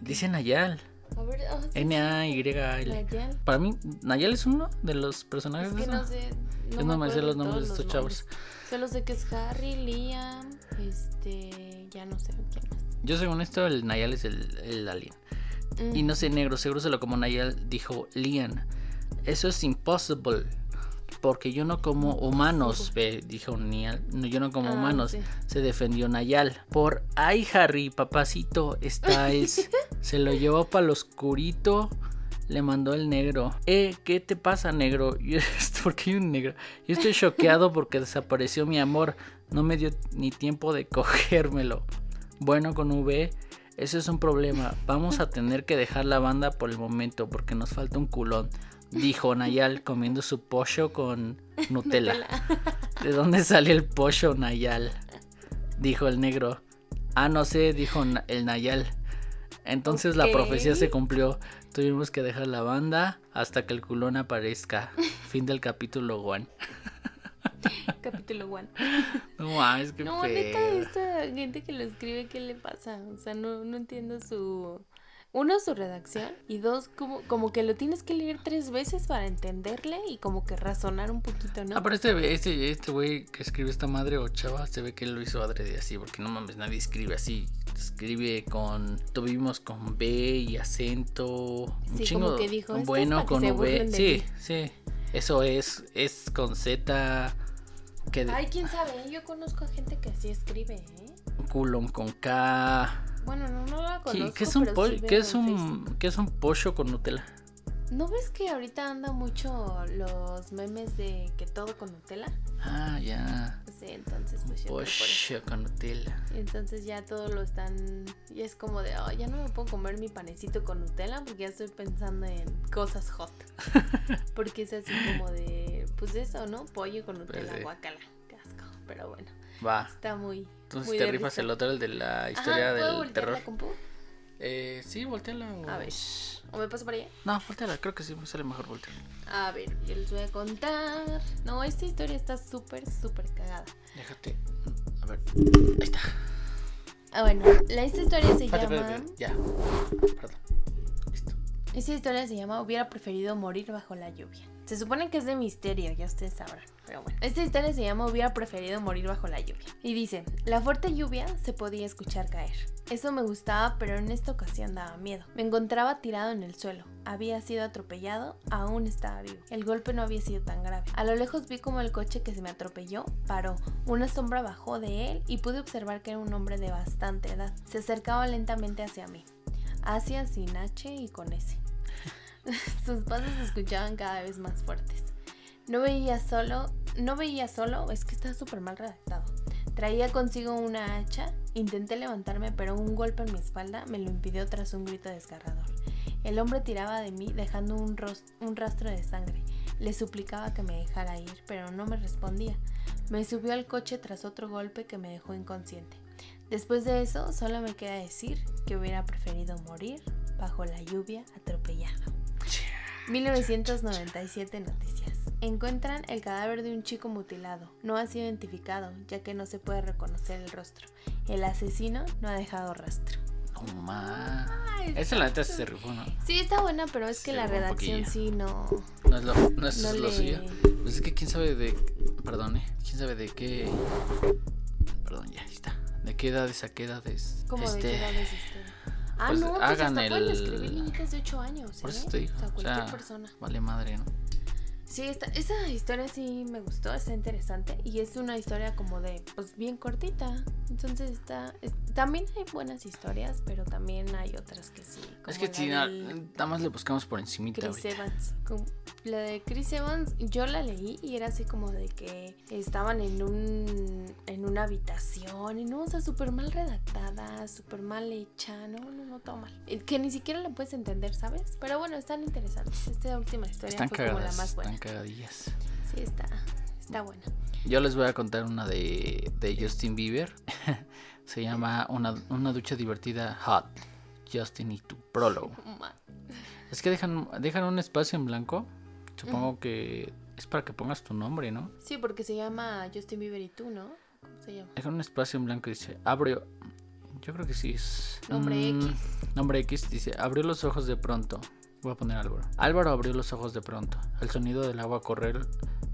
Dice Nayal. A ver, ah, sí. N-A-Y-L. Nayel. Para mí, Nayal es uno de los personajes Es que no sé. Yo No no me me sé acuerdo los nombres de estos chavos. Solo sé que es Harry, Liam, este, ya no sé quién más. Yo según esto, el Nayal es el, el alien. Mm. Y no sé, negro, seguro se lo como Nayal dijo Lian. Eso es impossible. Porque yo no como humanos, dijo Nial. No, yo no como Ah, humanos. sí. Se defendió Nayal. Por ay, Harry, papacito, Styles. se lo llevó para lo oscurito. Le mandó el negro. Eh, ¿qué te pasa, negro? ¿Por qué hay un negro? Yo estoy choqueado porque desapareció mi amor. No me dio ni tiempo de cogérmelo. Bueno, con V, eso es un problema. Vamos a tener que dejar la banda por el momento porque nos falta un culón. Dijo Nayal comiendo su pollo con Nutella. ¿De dónde sale el pollo, Nayal? Dijo el negro. Ah, no sé, dijo el Nayal. Entonces la profecía se cumplió. Tuvimos que dejar la banda hasta que el culón aparezca. Fin del capítulo 1. Capítulo 1. No mames, qué No, neta, esta gente que lo escribe, ¿qué le pasa? O sea, no, no entiendo su... Uno, su redacción. Y dos, como, como que lo tienes que leer tres veces para entenderle y como que razonar un poquito, ¿no? Ah, pero este este este güey que escribe esta madre o chava se ve que él lo hizo adrede así, porque no mames, nadie escribe así escribe con. Tuvimos con B y acento. Un Sí, chingo. como que dijo, "Esto es bueno, con V. Sí, mí". sí. Eso es. Es con Z. Que Ay, quién sabe, yo conozco a gente que así escribe, ¿eh? culon con K. Bueno, no, no la ¿Qué, conozco. qué es un pero sí qué es un qué es un pollo con Nutella? ¿No ves que ahorita anda mucho los memes de que todo con Nutella? Ah, ya. Sí, entonces pues. Pollo con Nutella. Entonces ya todo lo están. Y es como de, oh, ya no me puedo comer mi panecito con Nutella porque ya estoy pensando en cosas hot. porque es así como de, pues eso, ¿no? Pollo con Nutella, Pues guacala. Qué asco. Pero bueno, Va. está muy. Entonces muy te rifas risa. el otro, el de la Ajá, historia ¿puedo del terror. la compu? Eh, sí, volteala. o- A ver, ¿o me paso para allá? No, volteala, creo que sí, me sale mejor voltearla. A ver, yo les voy a contar. No, esta historia está súper, súper cagada. Déjate. A ver. Ahí está. Ah, bueno, la, esta historia se Espérate, llama. espérate, Ya. Perdón. Listo. Esta historia se llama Hubiera preferido morir bajo la lluvia. Se supone que es de misterio, ya ustedes sabrán. Pero bueno. Esta historia se llama Hubiera preferido morir bajo la lluvia. Y dice, la fuerte lluvia se podía escuchar caer. Eso me gustaba, pero en esta ocasión daba miedo. Me encontraba tirado en el suelo. Había sido atropellado, aún estaba vivo. El golpe no había sido tan grave. A lo lejos vi como el coche que se me atropelló paró. Una sombra bajó de él y pude observar que era un hombre de bastante edad. Se acercaba lentamente hacia mí. Hacia sin H y con S. Sus pasos se escuchaban cada vez más fuertes. No veía solo, no veía solo, es que está súper mal redactado. Traía consigo una hacha, intenté levantarme, pero un golpe en mi espalda me lo impidió tras un grito desgarrador. El hombre tiraba de mí dejando un, un rastro de sangre. Le suplicaba que me dejara ir, pero no me respondía. Me subió al coche tras otro golpe que me dejó inconsciente. Después de eso, solo me queda decir que hubiera preferido morir bajo la lluvia atropellado. 1997 noticias. Encuentran el cadáver de un chico mutilado. No ha sido identificado, ya que no se puede reconocer el rostro. El asesino no ha dejado rastro. No más. Esa la neta se rifó, ¿no? Sí, está buena, pero es que Sí, la redacción sí no. No es lo, no es No lo le- suyo. Pues es que quién sabe de. Perdón, ¿eh? ¿Quién sabe de qué. Perdón, ya, está. ¿De qué edades a qué edades? ¿Cómo este, de qué edad es este? Ah, pues, no, pues hagan hasta pueden el- escribir niñitas de 8 años. Por ¿eh? eso te digo. O sea, o cualquier sea, persona. Vale madre, ¿no? Sí, esta, esa historia sí me gustó, está interesante. Y es una historia como de, pues bien cortita. Entonces está. es- también hay buenas historias, pero también hay otras que sí. Como es que del nada más le buscamos por encimita Chris ahorita. Evans. Como- la de Chris Evans, yo la leí y era así como de que estaban en un en una habitación y no, o sea, súper mal redactada, súper mal hecha, no, no, no, todo mal. Eh, Que ni siquiera la puedes entender, ¿sabes? Pero bueno, están interesantes. Esta última historia Están fue como la más buena. Cagadillas. Sí, está, está buena. Yo les voy a contar una de, de Justin Bieber. Se llama una, una ducha divertida Hot. Justin y tu prólogo. Es que dejan, dejan un espacio en blanco. Supongo que es para que pongas tu nombre, ¿no? Sí, porque se llama Justin Bieber y tú, ¿no? ¿Cómo se llama? Dejan un espacio en blanco y dice, abrió. Yo creo que sí es. Nombre Mm, X. Nombre X dice, abrió los ojos de pronto. Voy a poner Álvaro. Álvaro abrió los ojos de pronto. El sonido del agua correr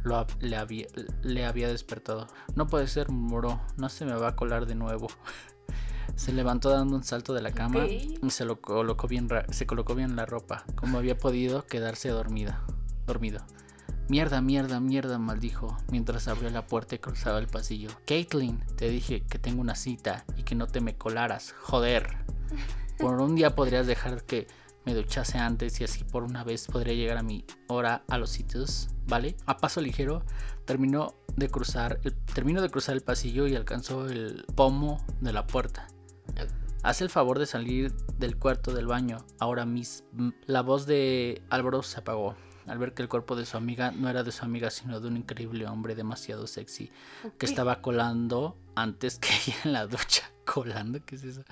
lo, le, había, le había despertado. No puede ser, murmuró. No se me va a colar de nuevo. Se levantó dando un salto de la cama y se, lo colocó bien se colocó bien la ropa, como había podido quedarse dormida, dormido. Mierda, mierda, mierda, maldijo, mientras abrió la puerta y cruzaba el pasillo. Caitlin, te dije que tengo una cita y que no te me colaras, joder. Por un día podrías dejar que me duchase antes y así por una vez podría llegar a mi hora a los sitios, ¿vale? A paso ligero terminó de cruzar el, de cruzar el pasillo y alcanzó el pomo de la puerta. Haz el favor de salir del cuarto del baño ahora mismo. La voz de Álvaro se apagó al ver que el cuerpo de su amiga no era de su amiga sino de un increíble hombre demasiado sexy que estaba colando antes que ella en la ducha. ¿Colando? ¿Qué es eso?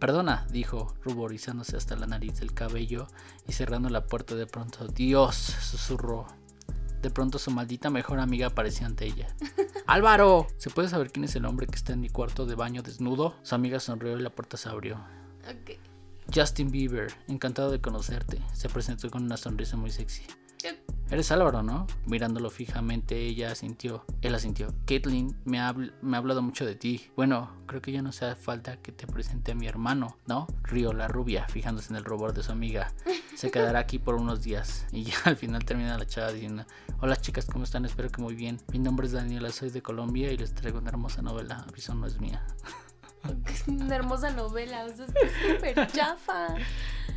Perdona, dijo, ruborizándose hasta la nariz del cabello y cerrando la puerta de pronto. Dios, susurró. De pronto su maldita mejor amiga apareció ante ella. ¡Álvaro! ¿Se puede saber quién es el hombre que está en mi cuarto de baño desnudo? Su amiga sonrió y la puerta se abrió. Ok. Justin Bieber, encantado de conocerte. Se presentó con una sonrisa muy sexy. Eres Álvaro, ¿no? Mirándolo fijamente, ella sintió, él sintió. Caitlin me ha, me ha hablado mucho de ti. Bueno, creo que ya no hace falta que te presente a mi hermano, ¿no? Río la rubia, fijándose en el robot de su amiga. Se quedará aquí por unos días. Y ya al final termina la chava diciendo: Hola chicas, ¿cómo están? Espero que muy bien. Mi nombre es Daniela, soy de Colombia y les traigo una hermosa novela. Aviso no es mía. Una hermosa novela, o sea, es súper chafa.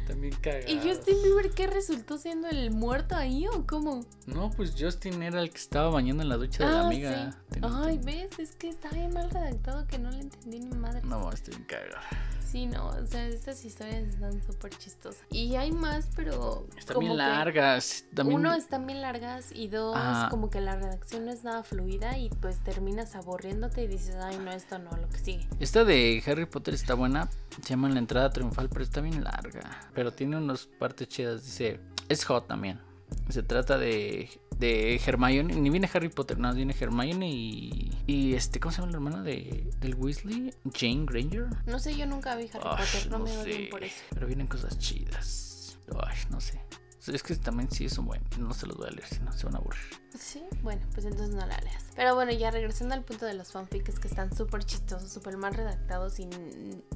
También cagado. ¿Y Justin Bieber qué resultó siendo el muerto ahí o cómo? No, pues Justin era el que estaba bañando en la ducha de la Ah, amiga. sí. Ay, ¿ves? Es que está bien mal redactado que no le entendí ni madre. No, estoy bien cagado. Sí, no, o sea, estas historias están súper chistosas. Y hay más, pero. Están bien largas. También... Uno, están bien largas y dos, Ah. como que la redacción no es nada fluida y pues terminas aburriéndote y dices, ay, no, esto no, lo que sigue. Esta de Harry Potter está buena. Se llama La entrada triunfal, pero está bien larga. Pero tiene unas partes chidas. Dice, es hot también. Se trata de, de Hermione. Ni viene Harry Potter, no, viene Hermione y. Y este, ¿cómo se llama la hermana de, del Weasley? Jane Granger. No sé, yo nunca vi Harry Ay, Potter, no, no me doy por eso. Pero vienen cosas chidas. Ay, no sé. Es que también sí es un buen. No se los voy a leer, si no se van a aburrir. Sí, bueno, pues entonces no la leas. Pero bueno, ya regresando al punto de los fanfics que están súper chistosos, súper mal redactados y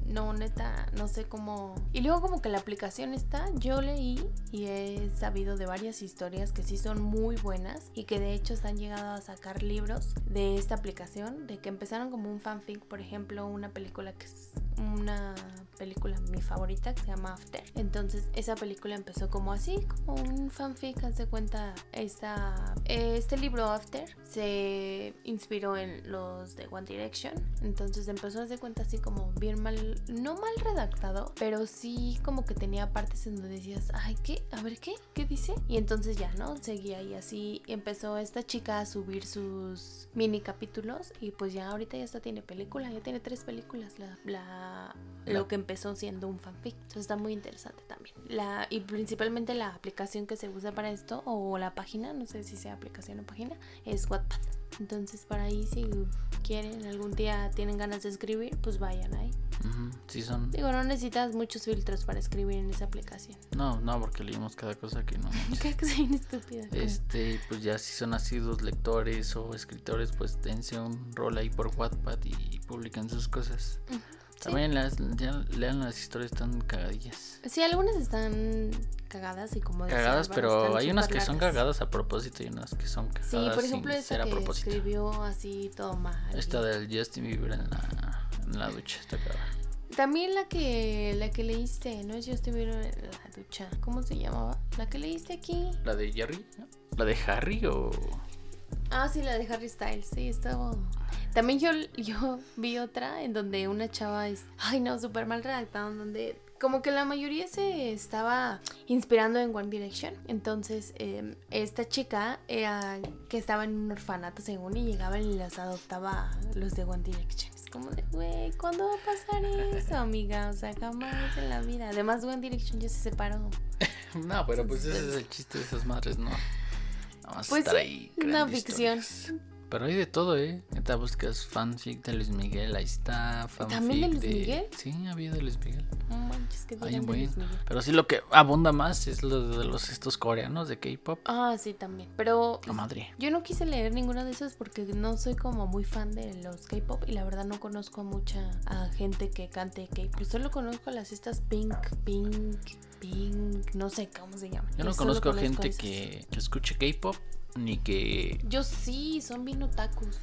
no, neta, no sé cómo... Y luego como que la aplicación está, yo leí y he sabido de varias historias que sí son muy buenas y que de hecho se han llegado a sacar libros de esta aplicación, de que empezaron como un fanfic, por ejemplo, una película que es una película mi favorita que se llama After. Entonces esa película empezó como así, como un fanfic, haz de cuenta, esta, este libro After se inspiró en los de One Direction. Entonces empezó a hacer cuenta así como bien mal, no mal redactado, pero sí como que tenía partes en donde decías, ay, ¿qué? A ver, ¿qué? ¿Qué dice? Y entonces ya, ¿no? Seguía y así empezó esta chica a subir sus mini capítulos y pues ya ahorita ya hasta tiene película, ya tiene tres películas, la, la lo que empezó siendo un fanfic. Entonces está muy interesante también. La, y principalmente la aplicación que se usa para esto, o la página, no sé si sea aplicación o página, es Wattpad. Entonces para ahí si quieren, algún día tienen ganas de escribir, pues vayan ahí. Ujú, Sí son... Digo, no necesitas muchos filtros para escribir en esa aplicación. No, no, porque leímos cada cosa que no. estúpida. como- Este, pues ya si son asiduos lectores o escritores, pues dense un rol ahí por Wattpad y publican sus cosas. También las, ya lean las historias tan cagadillas. Sí, algunas están cagadas y como Cagadas, pero hay unas que son cagadas a propósito y unas que son cagadas Sí, por ejemplo, sin esa a que propósito. escribió así todo mal. Esta del Justin Bieber en la, en la ducha está cagada. También la que la que leíste, no es Justin Bieber en la ducha. ¿Cómo se llamaba? La que leíste aquí. ¿La de Jerry? ¿La de Harry o...? Ah, sí, la de Harry Styles. Sí, estaba. También yo, yo vi otra en donde una chava es. Ay, no, súper mal redactada. En donde como que la mayoría se estaba inspirando en One Direction. Entonces, eh, esta chica era que estaba en un orfanato, según, y llegaban y las adoptaba los de One Direction. Es como de, güey, ¿cuándo va a pasar eso, amiga? O sea, jamás en la vida. Además, One Direction ya se separó. No, pero pues ese es el chiste de esas madres, ¿no? Nada más Pues estar ahí. una ficción. historias. Pero hay de todo, ¿eh? Neta buscas fanfic de Luis Miguel, ahí está. Fanfic ¿También de Luis Miguel? Sí, había de Luis Miguel. No manches, que un de Luis buen. Miguel. Pero sí lo que abunda más es lo de los estos coreanos de K-pop. Ah, sí, también. Pero La madre. yo no quise leer ninguno de esos porque no soy como muy fan de los K-pop y la verdad no conozco a mucha a gente que cante K-pop. Solo conozco a las estas Pink, Pink, Pink, no sé cómo se llaman. Yo no conozco a gente esas. que, que escuche K-pop ni que. Yo sí, son bien otakus.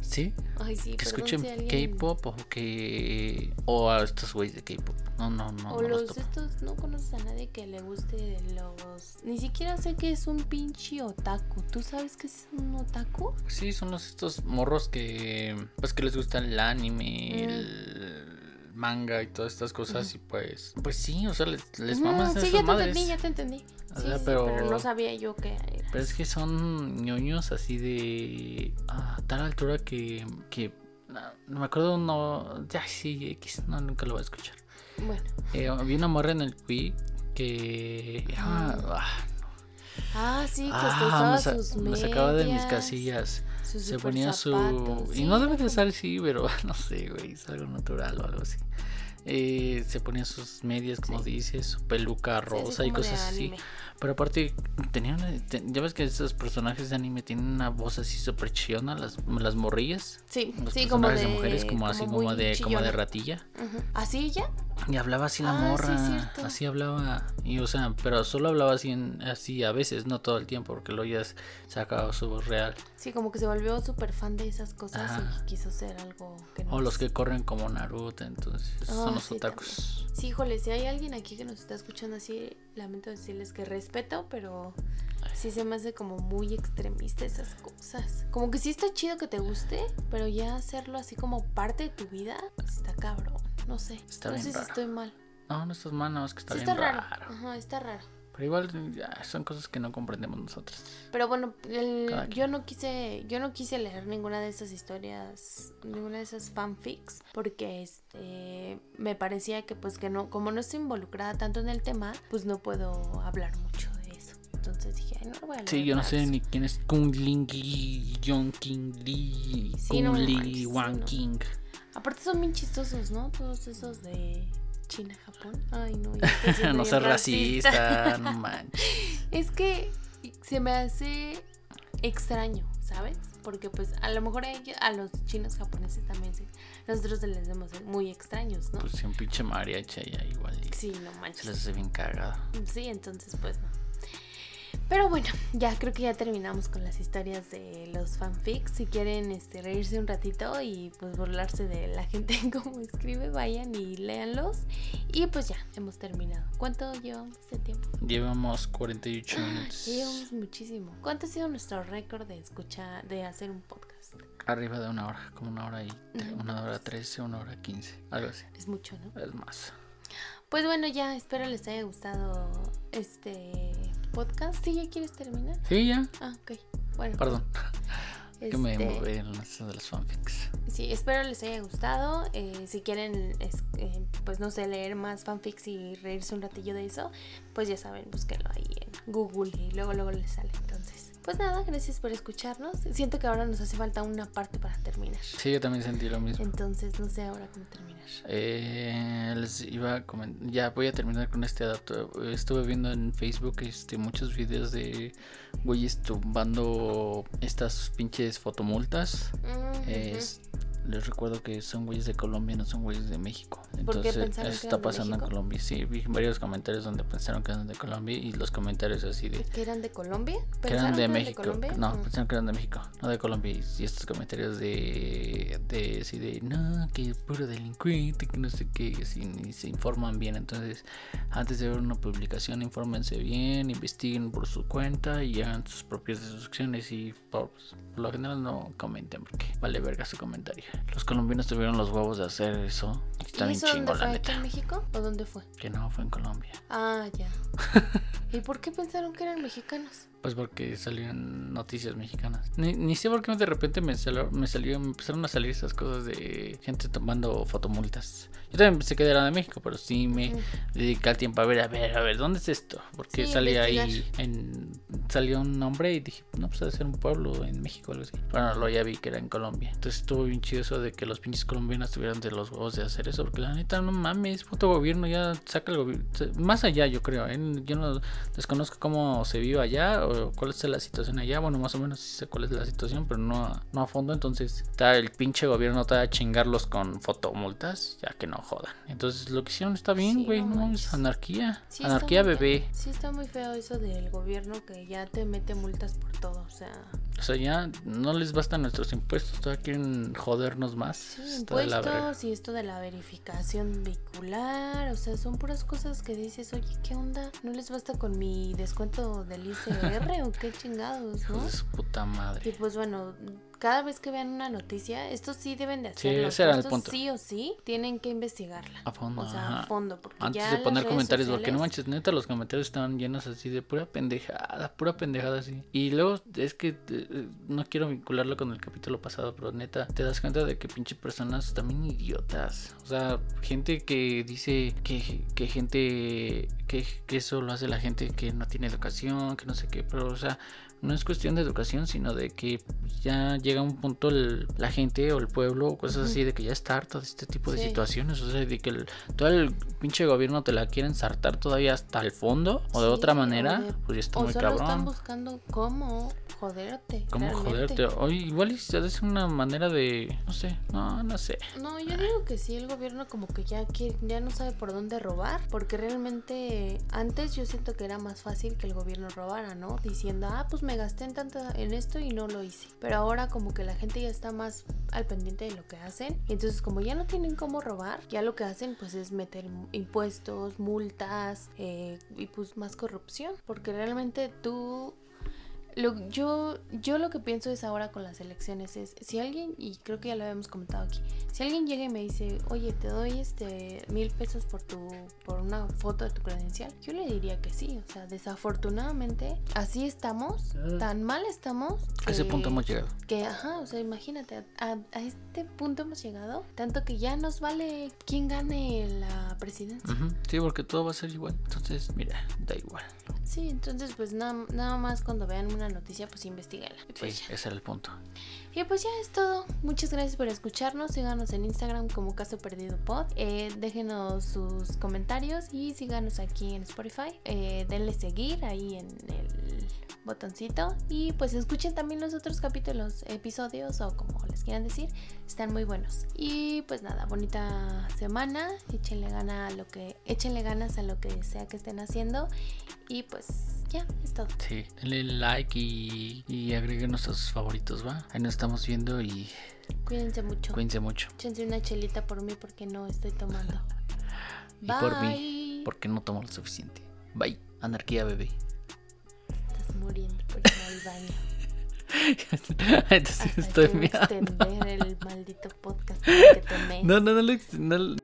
Sí, Ay, sí, que escuchen si alguien- K-pop o que. O a estos güeyes de K-pop. No, no, no. o no los estos, no conoces a nadie que le guste de los... Ni siquiera sé que es un pinche otaku. ¿Tú sabes que es un otaku? Sí, son los estos morros que. Pues que les gusta el anime, Mm. el manga y todas estas cosas. Y pues. Pues sí, o sea, les, les sí, esas ya te madres. entendí, ya te entendí. O Sí, sea, sí, pero- pero no sabía yo que era. Pero es que son ñoños así de. A tal altura que. que no, no me acuerdo uno. Ya sí, X. No, nunca lo voy a escuchar. Bueno. Eh, había una morra en el Wii que. Ah, ah, Ah, sí, que ah, me, sa- sus me sacaba de mis casillas. Su se ponía zapato, su... sí, y no debe de como- estar así, pero no sé, güey, es algo natural o algo así. Eh, se ponía sus medias, como Sí. dices, su peluca Sí, rosa y como cosas así. Pero aparte, tenían, te- ya ves que esos personajes de anime tienen una voz así súper chillona, las, las morrillas. Sí, Los sí, como de, de, mujeres como, así como de, como de ratilla. ¿Así ya? Y hablaba así la Ah, morra, así hablaba. Y o sea, pero solo hablaba así, en- así a veces, no todo el tiempo, porque luego ya sacaba su voz real. Sí, como que se volvió súper fan de esas cosas Ajá. y quiso ser algo que no O los que corren como Naruto, entonces Ah, son los sí, otakus. Sí, híjole, si hay alguien aquí que nos está escuchando así, lamento decirles que respeto, pero sí se me hace como muy extremista esas cosas. Como que sí está chido que te guste, pero ya hacerlo así como parte de tu vida, está cabrón. No sé. Está no bien sé si estoy mal. No, no estás mal, no, es que está sí bien está raro. raro. Ajá, está raro. Pero igual ya, son cosas que no comprendemos nosotros. Pero bueno, el- yo no quise, yo no quise leer ninguna de esas historias, ninguna de esas fanfics, porque este me parecía que pues que no, como no estoy involucrada tanto en el tema, pues no puedo hablar mucho de eso. Entonces dije, "Ay, no lo voy a leer. Sí, yo no sé de eso". ni quién es Kung Ling Yi, Yong King Lee, Sí, Kung no Lee, manches, sí, Wang no. King. Aparte son bien chistosos, ¿no? Todos esos de China, Japón. Ay, no, no seas racista, no manches. Es que se me hace extraño, ¿sabes? Porque pues a lo mejor a, ellos- a los chinos japoneses también se- nosotros se les vemos muy extraños, ¿no? Pues si un pinche mariachi allá igual y sí, no se manches. les hace bien cagado. Sí, entonces pues no. Pero bueno, ya creo que ya terminamos con las historias de los fanfics. Si quieren este, reírse un ratito y pues burlarse de la gente como escribe, vayan y léanlos. Y pues ya, hemos terminado. ¿Cuánto llevamos de tiempo? Llevamos 48 minutos. Ya llevamos muchísimo. ¿Cuánto ha sido nuestro récord de escuchar, de hacer un podcast? Arriba de una hora, como una hora y una hora 13, una hora 15, algo así. Es mucho, ¿no? Es más. Pues bueno, ya espero les haya gustado este podcast. ¿Sí ya quieres terminar? Sí, ya. Ah, ok. Bueno. Perdón. Que me este, moví en esto de los fanfics. Sí, espero les haya gustado. Eh, si quieren, es- eh, pues no sé, leer más fanfics y reírse un ratillo de eso, pues ya saben, búsquenlo ahí en Google y luego luego les sale. Entonces, pues nada, gracias por escucharnos. Siento que ahora nos hace falta una parte para terminar. Sí, yo también sentí lo mismo. Entonces, no sé ahora cómo terminar. Eh, les iba a comentar, ya voy a terminar con este dato. Estuve viendo en Facebook este muchos videos de güeyes tumbando estas pinches fotomultas. Mm, les recuerdo que son güeyes de Colombia, no son güeyes de México. ¿Por qué Entonces, eso está pasando en? Colombia. Sí, vi varios comentarios donde pensaron que eran de Colombia y los comentarios así de. ¿Que eran de Colombia? que eran ¿Pensaron de México. Colombia? no, Ah. pensaron que eran de México, no de Colombia. Y, estos comentarios de, de así de no, que puro delincuente, que no sé qué, así ni se informan bien. Entonces, antes de ver una publicación, infórmense bien, investiguen por su cuenta y hagan sus propias deducciones. Y por, por lo general no comenten porque vale verga su comentario. Los colombianos tuvieron los huevos de hacer eso. Está ¿Y bien eso dónde chingo, fue? la ¿Aquí en. México? ¿O dónde fue? Que no fue en Colombia. Ah, ya. ¿Y por qué pensaron que eran mexicanos? Pues porque salían noticias mexicanas. Ni, ni sé por qué de repente me salió, me salió, me empezaron a salir esas cosas de gente tomando fotomultas. Yo también pensé que era de México, pero sí me dediqué al tiempo a ver, a ver, a ver, ¿dónde es esto? Porque Sí, salía ahí en salió un nombre y dije, no, pues debe ser un pueblo en México o algo así. Bueno, luego ya vi que era en Colombia. Entonces estuvo bien chido eso de que los pinches colombianos tuvieran de los huevos de hacer eso, porque la neta no mames, puto gobierno ya saca el gobierno más allá, yo creo, ¿eh? yo no desconozco cómo se vive allá o cuál es la situación allá. Bueno, más o menos sí sé cuál es la situación, pero no a, no a fondo. Entonces, está el pinche gobierno está a chingarlos con fotomultas, ya que no jodan. Entonces, lo que hicieron está bien, güey, no es anarquía. Sí, anarquía bebé. feo. Sí, está muy feo eso del gobierno que ya te mete multas por todo. O sea, O sea, ya no les bastan nuestros impuestos, todavía quieren jodernos más. sí, Está impuestos y esto de la verificación vehicular. O sea, son puras cosas que dices, oye, ¿qué onda? ¿No les basta con mi descuento del ICR o qué chingados, no? de su puta Y madre. pues bueno, cada vez que vean una noticia, esto sí deben de Sí, hacerlo. ese era el punto. Sí o sí tienen que investigarla. A fondo. O sea, a fondo. Porque Antes ya de poner comentarios, porque no manches, neta, los comentarios estaban llenos así de pura pendejada, pura pendejada así. Y luego es que eh, no quiero vincularlo con el capítulo pasado, pero neta, te das cuenta de que pinche personas también idiotas. O sea, gente que dice que, que gente, que, que eso lo hace la gente que no tiene educación, que no sé qué, pero o sea, no es cuestión de educación, sino de que ya llega un punto el- la gente o el pueblo o cosas así de que ya está harto de este tipo de Sí. situaciones. O sea, de que el- todo el pinche gobierno te la quieren sartar todavía hasta el fondo o de Sí, otra o manera, de- pues ya está O muy solo están cabrón. buscando cómo joderte. ¿Cómo realmente. joderte? Oye, igual es una manera de. No sé, no, no sé. No, yo digo que sí, el gobierno como que ya quiere, ya no sabe por dónde robar, porque realmente antes yo siento que era más fácil que el gobierno robara, ¿no? Diciendo, ah, pues me gasté en tanto en esto y no lo hice. Pero ahora como que la gente ya está más al pendiente de lo que hacen, entonces como ya no tienen cómo robar, ya lo que hacen pues es meter impuestos, multas eh, y pues más corrupción, porque realmente tú lo, yo, yo lo que pienso es ahora con las elecciones es, si alguien, y creo que ya lo habíamos comentado aquí, si alguien llega y me dice, oye, te doy este mil pesos por tu, por una foto de tu credencial, yo le diría que sí, o sea, desafortunadamente, así estamos, tan mal estamos. A ese que- punto hemos llegado. que, ajá, o sea, imagínate, a, a este punto hemos llegado, tanto que ya nos vale quién gane la presidencia. Ujú, Sí, porque todo va a ser igual. Entonces, mira, da igual. Sí, entonces pues nada, nada más cuando vean una noticia, pues Sí, pues ya. ese era el punto. Y pues ya es todo. Muchas gracias por escucharnos. Síganos en Instagram como Caso Perdido Pod. Eh, déjenos sus comentarios y síganos aquí en Spotify. Eh, denle seguir ahí en el botoncito. Y pues escuchen también los otros capítulos, episodios o como les quieran decir. Están muy buenos. Y pues nada, bonita semana. Échenle gana a lo que, échenle ganas a lo que sea que estén haciendo. Y pues ya, es todo. Sí, denle like y, y agréguenos a sus favoritos, ¿va? Ahí nos estamos viendo y Cuídense mucho. cuídense mucho. Échense una chelita por mí porque no estoy tomando. Y por mí, porque no tomo lo suficiente. Bye. Anarquía, bebé. Estás muriendo por ir al baño. Entonces Hasta estoy que mirando. extender el maldito podcast que te mees. No, no, no, le- no,